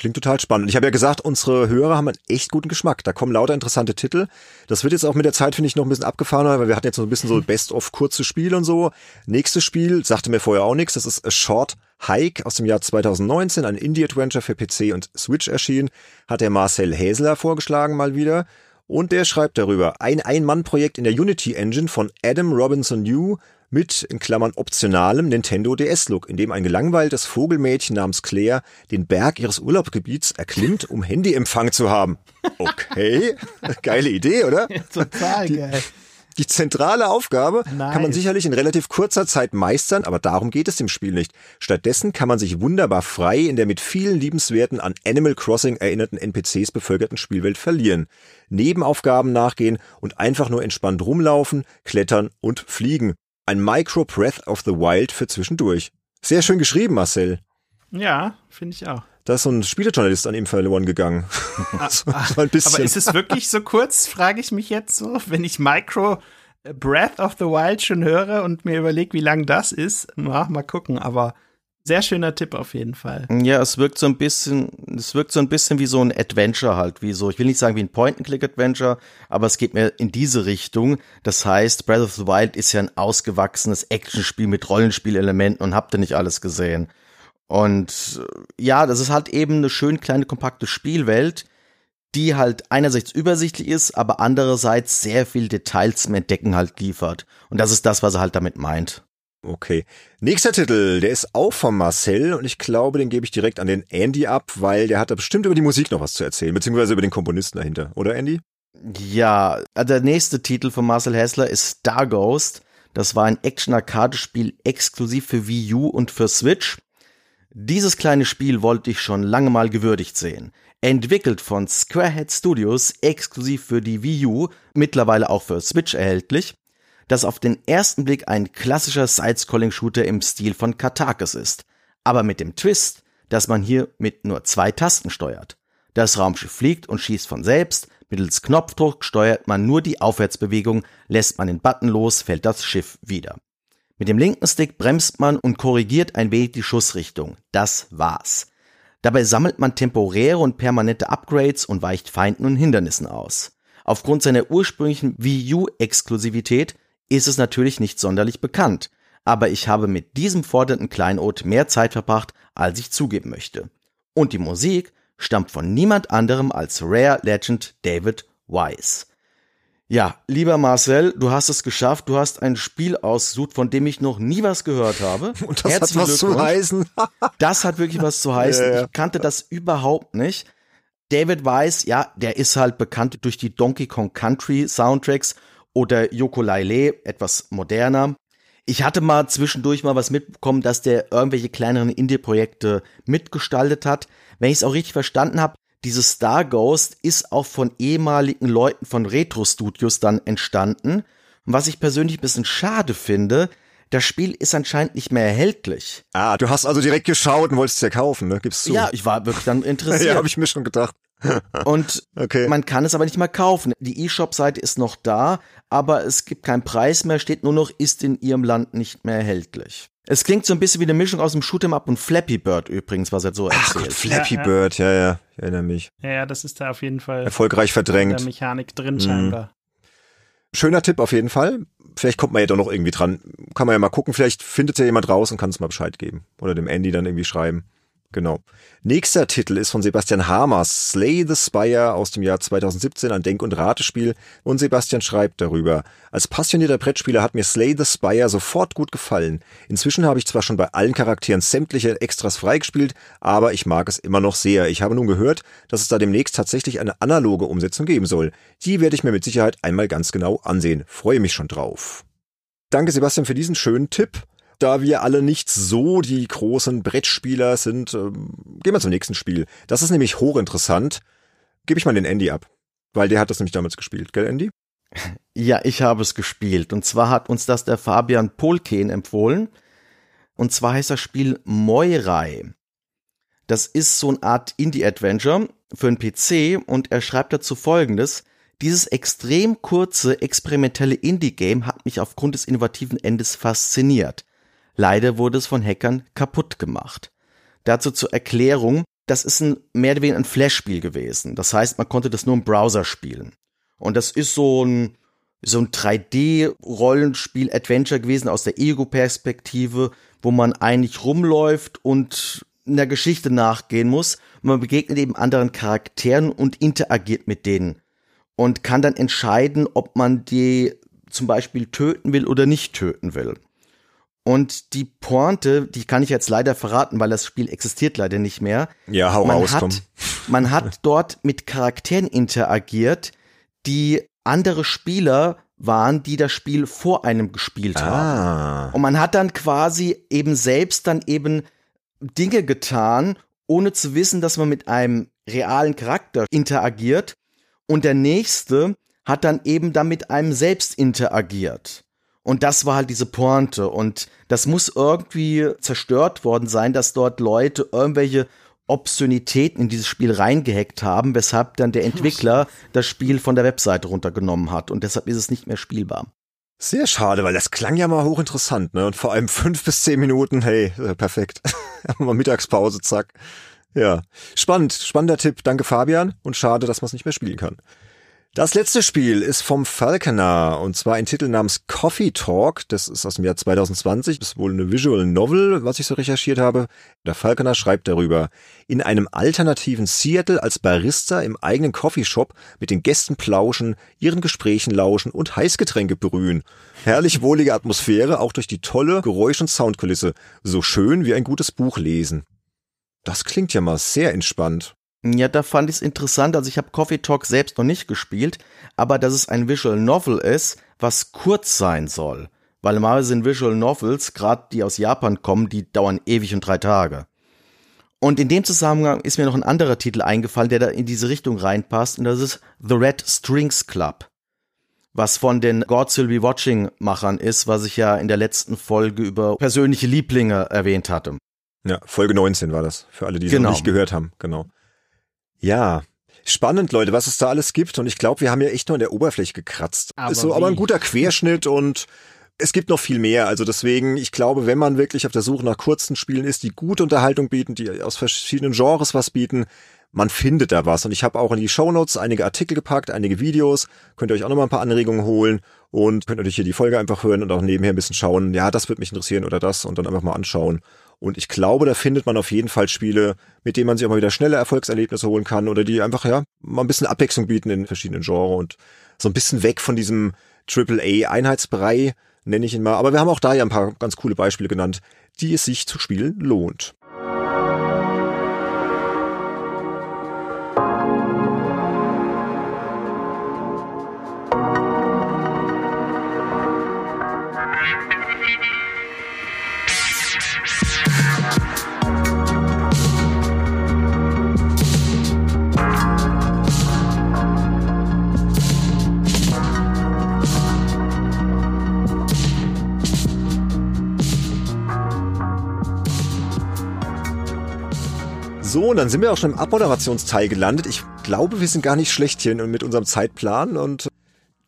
Klingt total spannend. Ich habe ja gesagt, unsere Hörer haben einen echt guten Geschmack. Da kommen lauter interessante Titel. Das wird jetzt auch mit der Zeit, finde ich, noch ein bisschen abgefahren, weil wir hatten jetzt so ein bisschen so Best-of kurze Spiele und so. Nächstes Spiel, sagte mir vorher auch nichts, das ist A Short Hike aus dem Jahr 2019, ein Indie-Adventure für PC und Switch erschienen, hat der Marcel Häsler vorgeschlagen mal wieder. Und der schreibt darüber, ein Ein-Mann-Projekt in der Unity Engine von Adam Robinson New mit, in Klammern, optionalem Nintendo DS-Look, in dem ein gelangweiltes Vogelmädchen namens Claire den Berg ihres Urlaubsgebiets erklimmt, um Handyempfang zu haben. Okay, geile Idee, oder? Total geil. Die zentrale Aufgabe nice. kann man sicherlich in relativ kurzer Zeit meistern, aber darum geht es im Spiel nicht. Stattdessen kann man sich wunderbar frei in der mit vielen liebenswerten an Animal Crossing erinnerten NPCs bevölkerten Spielwelt verlieren. Nebenaufgaben nachgehen und einfach nur entspannt rumlaufen, klettern und fliegen. Ein Micro Breath of the Wild für zwischendurch. Sehr schön geschrieben, Marcel. Ja, finde ich auch. Da ist so ein Spielejournalist an ihm verloren gegangen. Ah, so, so ein bisschen. Aber ist es wirklich so kurz, frage ich mich jetzt so, wenn ich Micro Breath of the Wild schon höre und mir überlege, wie lang das ist. Na, mal gucken, aber sehr schöner Tipp auf jeden Fall. Ja, es wirkt so ein bisschen, es wirkt so ein bisschen wie so ein Adventure halt, wie so, ich will nicht sagen wie ein Point-and-Click-Adventure, aber es geht mir in diese Richtung. Das heißt, Breath of the Wild ist ja ein ausgewachsenes Actionspiel mit Rollenspielelementen und habt ihr nicht alles gesehen. Und äh, ja, das ist halt eben eine schön kleine, kompakte Spielwelt, die halt einerseits übersichtlich ist, aber andererseits sehr viel Details zum Entdecken halt liefert. Und das ist das, was er halt damit meint. Okay. Nächster Titel, der ist auch von Marcel und ich glaube, den gebe ich direkt an den Andy ab, weil der hat da bestimmt über die Musik noch was zu erzählen, beziehungsweise über den Komponisten dahinter, oder Andy? Ja, äh, der nächste Titel von Marcel Hessler ist Star Ghost. Das war ein Action-Arcade-Spiel exklusiv für Wii U und für Switch. Dieses kleine Spiel wollte ich schon lange mal gewürdigt sehen. Entwickelt von Squarehead Studios, exklusiv für die Wii U, mittlerweile auch für Switch erhältlich, das auf den ersten Blick ein klassischer Side-Scrolling-Shooter im Stil von Katakis ist. Aber mit dem Twist, dass man hier mit nur zwei Tasten steuert. Das Raumschiff fliegt und schießt von selbst, mittels Knopfdruck steuert man nur die Aufwärtsbewegung, lässt man den Button los, fällt das Schiff wieder. Mit dem linken Stick bremst man und korrigiert ein wenig die Schussrichtung. Das war's. Dabei sammelt man temporäre und permanente Upgrades und weicht Feinden und Hindernissen aus. Aufgrund seiner ursprünglichen Wii U-Exklusivität ist es natürlich nicht sonderlich bekannt, aber ich habe mit diesem fordernden Kleinod mehr Zeit verbracht, als ich zugeben möchte. Und die Musik stammt von niemand anderem als Rare Legend David Wise. Ja, lieber Marcel, du hast es geschafft. Du hast ein Spiel ausgesucht, von dem ich noch nie was gehört habe. Und das Herzlichen hat was zu heißen. das hat wirklich was zu heißen. Ja, ja. Ich kannte das überhaupt nicht. David Weiss, ja, der ist halt bekannt durch die Donkey Kong Country Soundtracks oder Yoko Laile, etwas moderner. Ich hatte mal zwischendurch mal was mitbekommen, dass der irgendwelche kleineren Indie-Projekte mitgestaltet hat. Wenn ich es auch richtig verstanden habe, dieses Star Ghost ist auch von ehemaligen Leuten von Retro Studios dann entstanden. Und was ich persönlich ein bisschen schade finde, das Spiel ist anscheinend nicht mehr erhältlich. Ah, du hast also direkt geschaut und wolltest es ja kaufen, ne? Gibst du? Ja, ich war wirklich dann interessiert. ja, habe ich mir schon gedacht. Und okay. man kann es aber nicht mehr kaufen. Die eShop-Seite ist noch da, aber es gibt keinen Preis mehr, steht nur noch, ist in ihrem Land nicht mehr erhältlich. Es klingt so ein bisschen wie eine Mischung aus dem Shoot'em Up und Flappy Bird übrigens, was er so erzählt. Ach Gott, Flappy ja, Bird, ja, ja, ich erinnere mich. Ja, ja, das ist da auf jeden Fall erfolgreich verdrängt. In der Mechanik drin mhm. scheinbar. Schöner Tipp auf jeden Fall. Vielleicht kommt man ja doch noch irgendwie dran. Kann man ja mal gucken, vielleicht findet ja jemand raus und kann es mal Bescheid geben. Oder dem Andy dann irgendwie schreiben. Genau. Nächster Titel ist von Sebastian Hamers, Slay the Spire aus dem Jahr 2017, ein Denk- und Ratespiel. Und Sebastian schreibt darüber. Als passionierter Brettspieler hat mir Slay the Spire sofort gut gefallen. Inzwischen habe ich zwar schon bei allen Charakteren sämtliche Extras freigespielt, aber ich mag es immer noch sehr. Ich habe nun gehört, dass es da demnächst tatsächlich eine analoge Umsetzung geben soll. Die werde ich mir mit Sicherheit einmal ganz genau ansehen. Freue mich schon drauf. Danke Sebastian für diesen schönen Tipp da wir alle nicht so die großen Brettspieler sind, äh, gehen wir zum nächsten Spiel. Das ist nämlich hochinteressant. Gebe ich mal den Andy ab, weil der hat das nämlich damals gespielt, gell Andy? Ja, ich habe es gespielt. Und zwar hat uns das der Fabian Polken empfohlen. Und zwar heißt das Spiel Moirai. Das ist so eine Art Indie-Adventure für einen PC und er schreibt dazu folgendes. Dieses extrem kurze, experimentelle Indie-Game hat mich aufgrund des innovativen Endes fasziniert. Leider wurde es von Hackern kaputt gemacht. Dazu zur Erklärung, das ist ein mehr oder weniger ein Flash-Spiel gewesen. Das heißt, man konnte das nur im Browser spielen. Und das ist so ein, so ein 3D-Rollenspiel-Adventure gewesen aus der Ego-Perspektive, wo man eigentlich rumläuft und in der Geschichte nachgehen muss. Man begegnet eben anderen Charakteren und interagiert mit denen. Und kann dann entscheiden, ob man die zum Beispiel töten will oder nicht töten will. Und die Pointe, die kann ich jetzt leider verraten, weil das Spiel existiert leider nicht mehr. Ja, hau man raus, hat, komm. Man hat dort mit Charakteren interagiert, die andere Spieler waren, die das Spiel vor einem gespielt ah. haben. Und man hat dann quasi eben selbst dann eben Dinge getan, ohne zu wissen, dass man mit einem realen Charakter interagiert. Und der nächste hat dann eben dann mit einem selbst interagiert. Und das war halt diese Pointe. Und das muss irgendwie zerstört worden sein, dass dort Leute irgendwelche Obszönitäten in dieses Spiel reingehackt haben, weshalb dann der Entwickler das Spiel von der Webseite runtergenommen hat. Und deshalb ist es nicht mehr spielbar. Sehr schade, weil das klang ja mal hochinteressant, ne? Und vor allem fünf bis zehn Minuten, hey, perfekt. mal Mittagspause, zack. Ja, spannend, spannender Tipp. Danke Fabian und schade, dass man es nicht mehr spielen kann. Das letzte Spiel ist vom Falconer und zwar ein Titel namens Coffee Talk. Das ist aus dem Jahr 2020. Das ist wohl eine Visual Novel, was ich so recherchiert habe. Der Falconer schreibt darüber. In einem alternativen Seattle als Barista im eigenen Coffeeshop mit den Gästen plauschen, ihren Gesprächen lauschen und Heißgetränke brühen. Herrlich wohlige Atmosphäre, auch durch die tolle Geräusch- und Soundkulisse. So schön wie ein gutes Buch lesen. Das klingt ja mal sehr entspannt. Ja, da fand ich es interessant. Also ich habe Coffee Talk selbst noch nicht gespielt, aber dass es ein Visual Novel ist, was kurz sein soll. Weil normalerweise sind Visual Novels, gerade die aus Japan kommen, die dauern ewig und drei Tage. Und in dem Zusammenhang ist mir noch ein anderer Titel eingefallen, der da in diese Richtung reinpasst, und das ist The Red Strings Club. Was von den God Will Be Watching Machern ist, was ich ja in der letzten Folge über persönliche Lieblinge erwähnt hatte. Ja, Folge 19 war das, für alle, die es Genau. noch nicht gehört haben, genau. Ja, spannend, Leute, was es da alles gibt. Und ich glaube, wir haben ja echt nur in der Oberfläche gekratzt. Aber ist so aber ein wie? guter Querschnitt und es gibt noch viel mehr. Also deswegen, ich glaube, wenn man wirklich auf der Suche nach kurzen Spielen ist, die gute Unterhaltung bieten, die aus verschiedenen Genres was bieten, man findet da was. Und ich habe auch in die Shownotes einige Artikel gepackt, einige Videos. Könnt ihr euch auch nochmal ein paar Anregungen holen und könnt natürlich hier die Folge einfach hören und auch nebenher ein bisschen schauen, ja, das wird mich interessieren oder das und dann einfach mal anschauen. Und ich glaube, da findet man auf jeden Fall Spiele, mit denen man sich auch mal wieder schnelle Erfolgserlebnisse holen kann oder die einfach, ja, mal ein bisschen Abwechslung bieten in verschiedenen Genres und so ein bisschen weg von diesem AAA-Einheitsbrei, nenne ich ihn mal. Aber wir haben auch da ja ein paar ganz coole Beispiele genannt, die es sich zu spielen lohnt. So, und dann sind wir auch schon im Abmoderationsteil gelandet. Ich glaube, wir sind gar nicht schlecht hier mit unserem Zeitplan und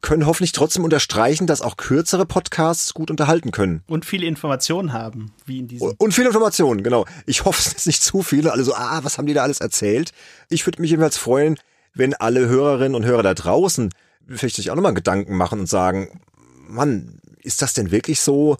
können hoffentlich trotzdem unterstreichen, dass auch kürzere Podcasts gut unterhalten können. Und viele Informationen haben, wie in diesem. Und viele Informationen, genau. Ich hoffe, es ist nicht zu viele. Alle so, ah, was haben die da alles erzählt? Ich würde mich jedenfalls freuen, wenn alle Hörerinnen und Hörer da draußen vielleicht sich auch nochmal Gedanken machen und sagen, Mann, ist das denn wirklich so?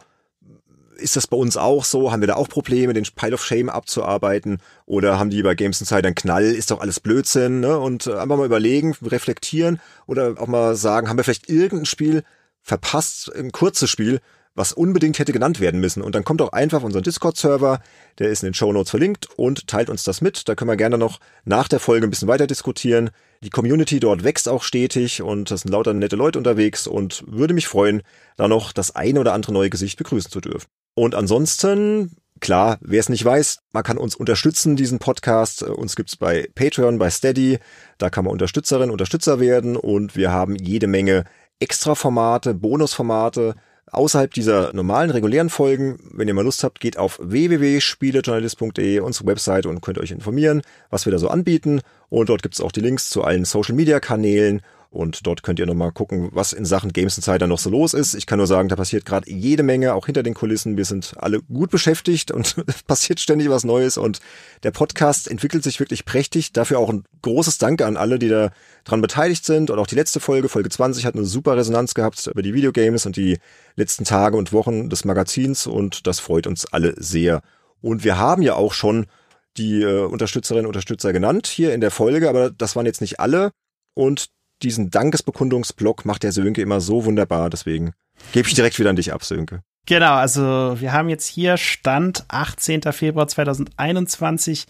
Ist das bei uns auch so? Haben wir da auch Probleme, den Pile of Shame abzuarbeiten? Oder haben die bei Games Insider einen Knall? Ist doch alles Blödsinn, ne? Und äh, einfach mal überlegen, reflektieren oder auch mal sagen, haben wir vielleicht irgendein Spiel verpasst, ein kurzes Spiel, was unbedingt hätte genannt werden müssen. Und dann kommt auch einfach auf unseren Discord-Server, der ist in den Show Notes verlinkt und teilt uns das mit. Da können wir gerne noch nach der Folge ein bisschen weiter diskutieren. Die Community dort wächst auch stetig und es sind lauter nette Leute unterwegs und würde mich freuen, da noch das eine oder andere neue Gesicht begrüßen zu dürfen. Und ansonsten, klar, wer es nicht weiß, man kann uns unterstützen, diesen Podcast. Uns gibt's bei Patreon, bei Steady. Da kann man Unterstützerin, Unterstützer werden und wir haben jede Menge Extra-Formate, Bonusformate außerhalb dieser normalen, regulären Folgen. Wenn ihr mal Lust habt, geht auf www.spielejournalist.de, unsere Webseite und könnt euch informieren, was wir da so anbieten. Und dort gibt's auch die Links zu allen Social-Media-Kanälen. Und dort könnt ihr nochmal gucken, was in Sachen Games Insider noch so los ist. Ich kann nur sagen, da passiert gerade jede Menge, auch hinter den Kulissen. Wir sind alle gut beschäftigt und passiert ständig was Neues. Und der Podcast entwickelt sich wirklich prächtig. Dafür auch ein großes Danke an alle, die da dran beteiligt sind. Und auch die letzte Folge, Folge 20, hat eine super Resonanz gehabt über die Videogames und die letzten Tage und Wochen des Magazins. Und das freut uns alle sehr. Und wir haben ja auch schon die äh, Unterstützerinnen und Unterstützer genannt hier in der Folge, aber das waren jetzt nicht alle. Und diesen Dankesbekundungsblock macht der Sönke immer so wunderbar. Deswegen gebe ich direkt wieder an dich ab, Sönke. Genau, also wir haben jetzt hier Stand 18. Februar 2021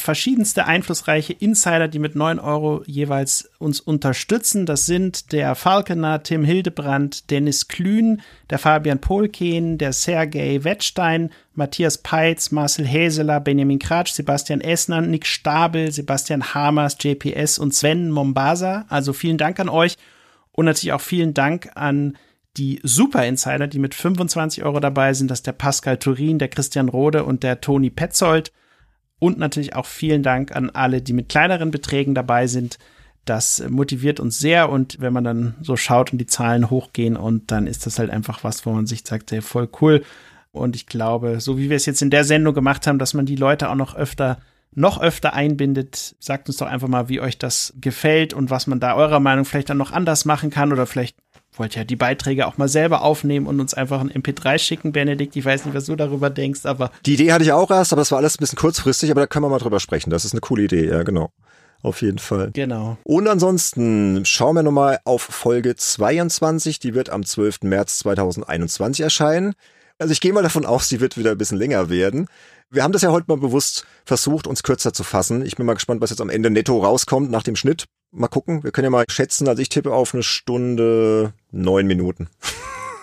verschiedenste einflussreiche Insider, die mit 9 Euro jeweils uns unterstützen. Das sind der Falkener, Tim Hildebrand, Dennis Klün, der Fabian Polken, der Sergei Wettstein, Matthias Peitz, Marcel Häseler, Benjamin Kratsch, Sebastian Essner, Nick Stabel, Sebastian Hamers, JPS und Sven Mombasa. Also vielen Dank an euch und natürlich auch vielen Dank an die Super Insider, die mit 25 Euro dabei sind. Das ist der Pascal Turin, der Christian Rode und der Toni Petzold. Und natürlich auch vielen Dank an alle, die mit kleineren Beträgen dabei sind. Das motiviert uns sehr und wenn man dann so schaut und die Zahlen hochgehen und dann ist das halt einfach was, wo man sich sagt, hey, voll cool. Und ich glaube, so wie wir es jetzt in der Sendung gemacht haben, dass man die Leute auch noch öfter, noch öfter einbindet, sagt uns doch einfach mal, wie euch das gefällt und was man da eurer Meinung vielleicht dann noch anders machen kann oder vielleicht wollt ihr die Beiträge auch mal selber aufnehmen und uns einfach ein MP3 schicken, Benedikt. Ich weiß nicht, was du darüber denkst, aber Die Idee hatte ich auch erst, aber das war alles ein bisschen kurzfristig, aber da können wir mal drüber sprechen. Das ist eine coole Idee, ja, genau. Auf jeden Fall. genau. Und ansonsten schauen wir nochmal auf Folge 22. Die wird am 12. März 2021 erscheinen. Also ich gehe mal davon aus, die wird wieder ein bisschen länger werden. Wir haben das ja heute mal bewusst versucht, uns kürzer zu fassen. Ich bin mal gespannt, was jetzt am Ende netto rauskommt nach dem Schnitt. Mal gucken. Wir können ja mal schätzen. Also ich tippe auf eine Stunde neun Minuten.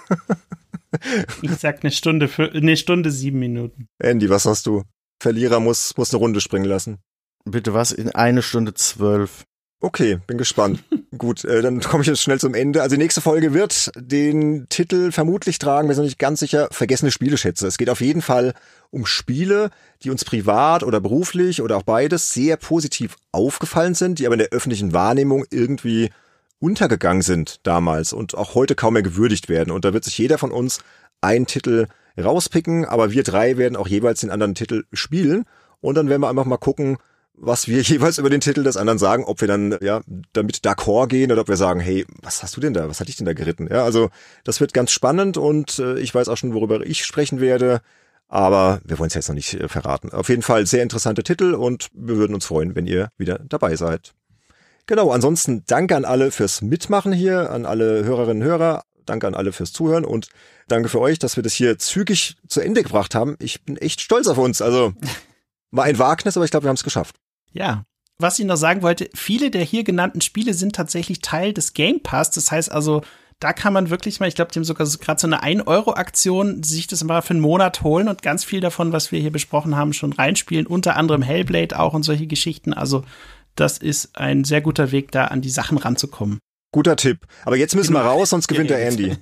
ich sag eine Stunde, für, eine Stunde sieben Minuten. Andy, was hast du? Verlierer muss, muss eine Runde springen lassen. Bitte was? In eine Stunde zwölf. Okay, bin gespannt. Gut, äh, dann komme ich jetzt schnell zum Ende. Also die nächste Folge wird den Titel vermutlich tragen, wir sind nicht ganz sicher, vergessene Spieleschätze. Es geht auf jeden Fall um Spiele, die uns privat oder beruflich oder auch beides sehr positiv aufgefallen sind, die aber in der öffentlichen Wahrnehmung irgendwie untergegangen sind damals und auch heute kaum mehr gewürdigt werden. Und da wird sich jeder von uns einen Titel rauspicken, aber wir drei werden auch jeweils den anderen Titel spielen. Und dann werden wir einfach mal gucken, was wir jeweils über den Titel des anderen sagen, ob wir dann ja damit d'accord gehen oder ob wir sagen, hey, was hast du denn da? Was hatte ich denn da geritten? Ja, also das wird ganz spannend und äh, ich weiß auch schon, worüber ich sprechen werde. Aber wir wollen es jetzt noch nicht äh, verraten. Auf jeden Fall sehr interessante Titel und wir würden uns freuen, wenn ihr wieder dabei seid. Genau, ansonsten danke an alle fürs Mitmachen hier, an alle Hörerinnen und Hörer, danke an alle fürs Zuhören und danke für euch, dass wir das hier zügig zu Ende gebracht haben. Ich bin echt stolz auf uns. Also war ein Wagnis, aber ich glaube, wir haben es geschafft. Ja. Was ich noch sagen wollte, viele der hier genannten Spiele sind tatsächlich Teil des Game Pass. Das heißt also, da kann man wirklich mal, ich glaube, die haben sogar gerade so eine 1-Euro-Aktion, sich das mal für einen Monat holen und ganz viel davon, was wir hier besprochen haben, schon reinspielen. Unter anderem Hellblade auch und solche Geschichten. Also, das ist ein sehr guter Weg, da an die Sachen ranzukommen. Guter Tipp. Aber jetzt müssen wir genau. raus, sonst gewinnt der Andy.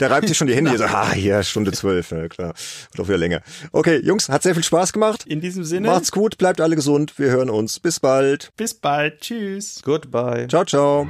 Der reibt sich schon die Hände. So, ah, hier, Stunde zwölf. Ja, klar. Doch wieder länger. Okay, Jungs, hat sehr viel Spaß gemacht. In diesem Sinne. Macht's gut, bleibt alle gesund. Wir hören uns. Bis bald. Bis bald. Tschüss. Goodbye. Ciao, ciao.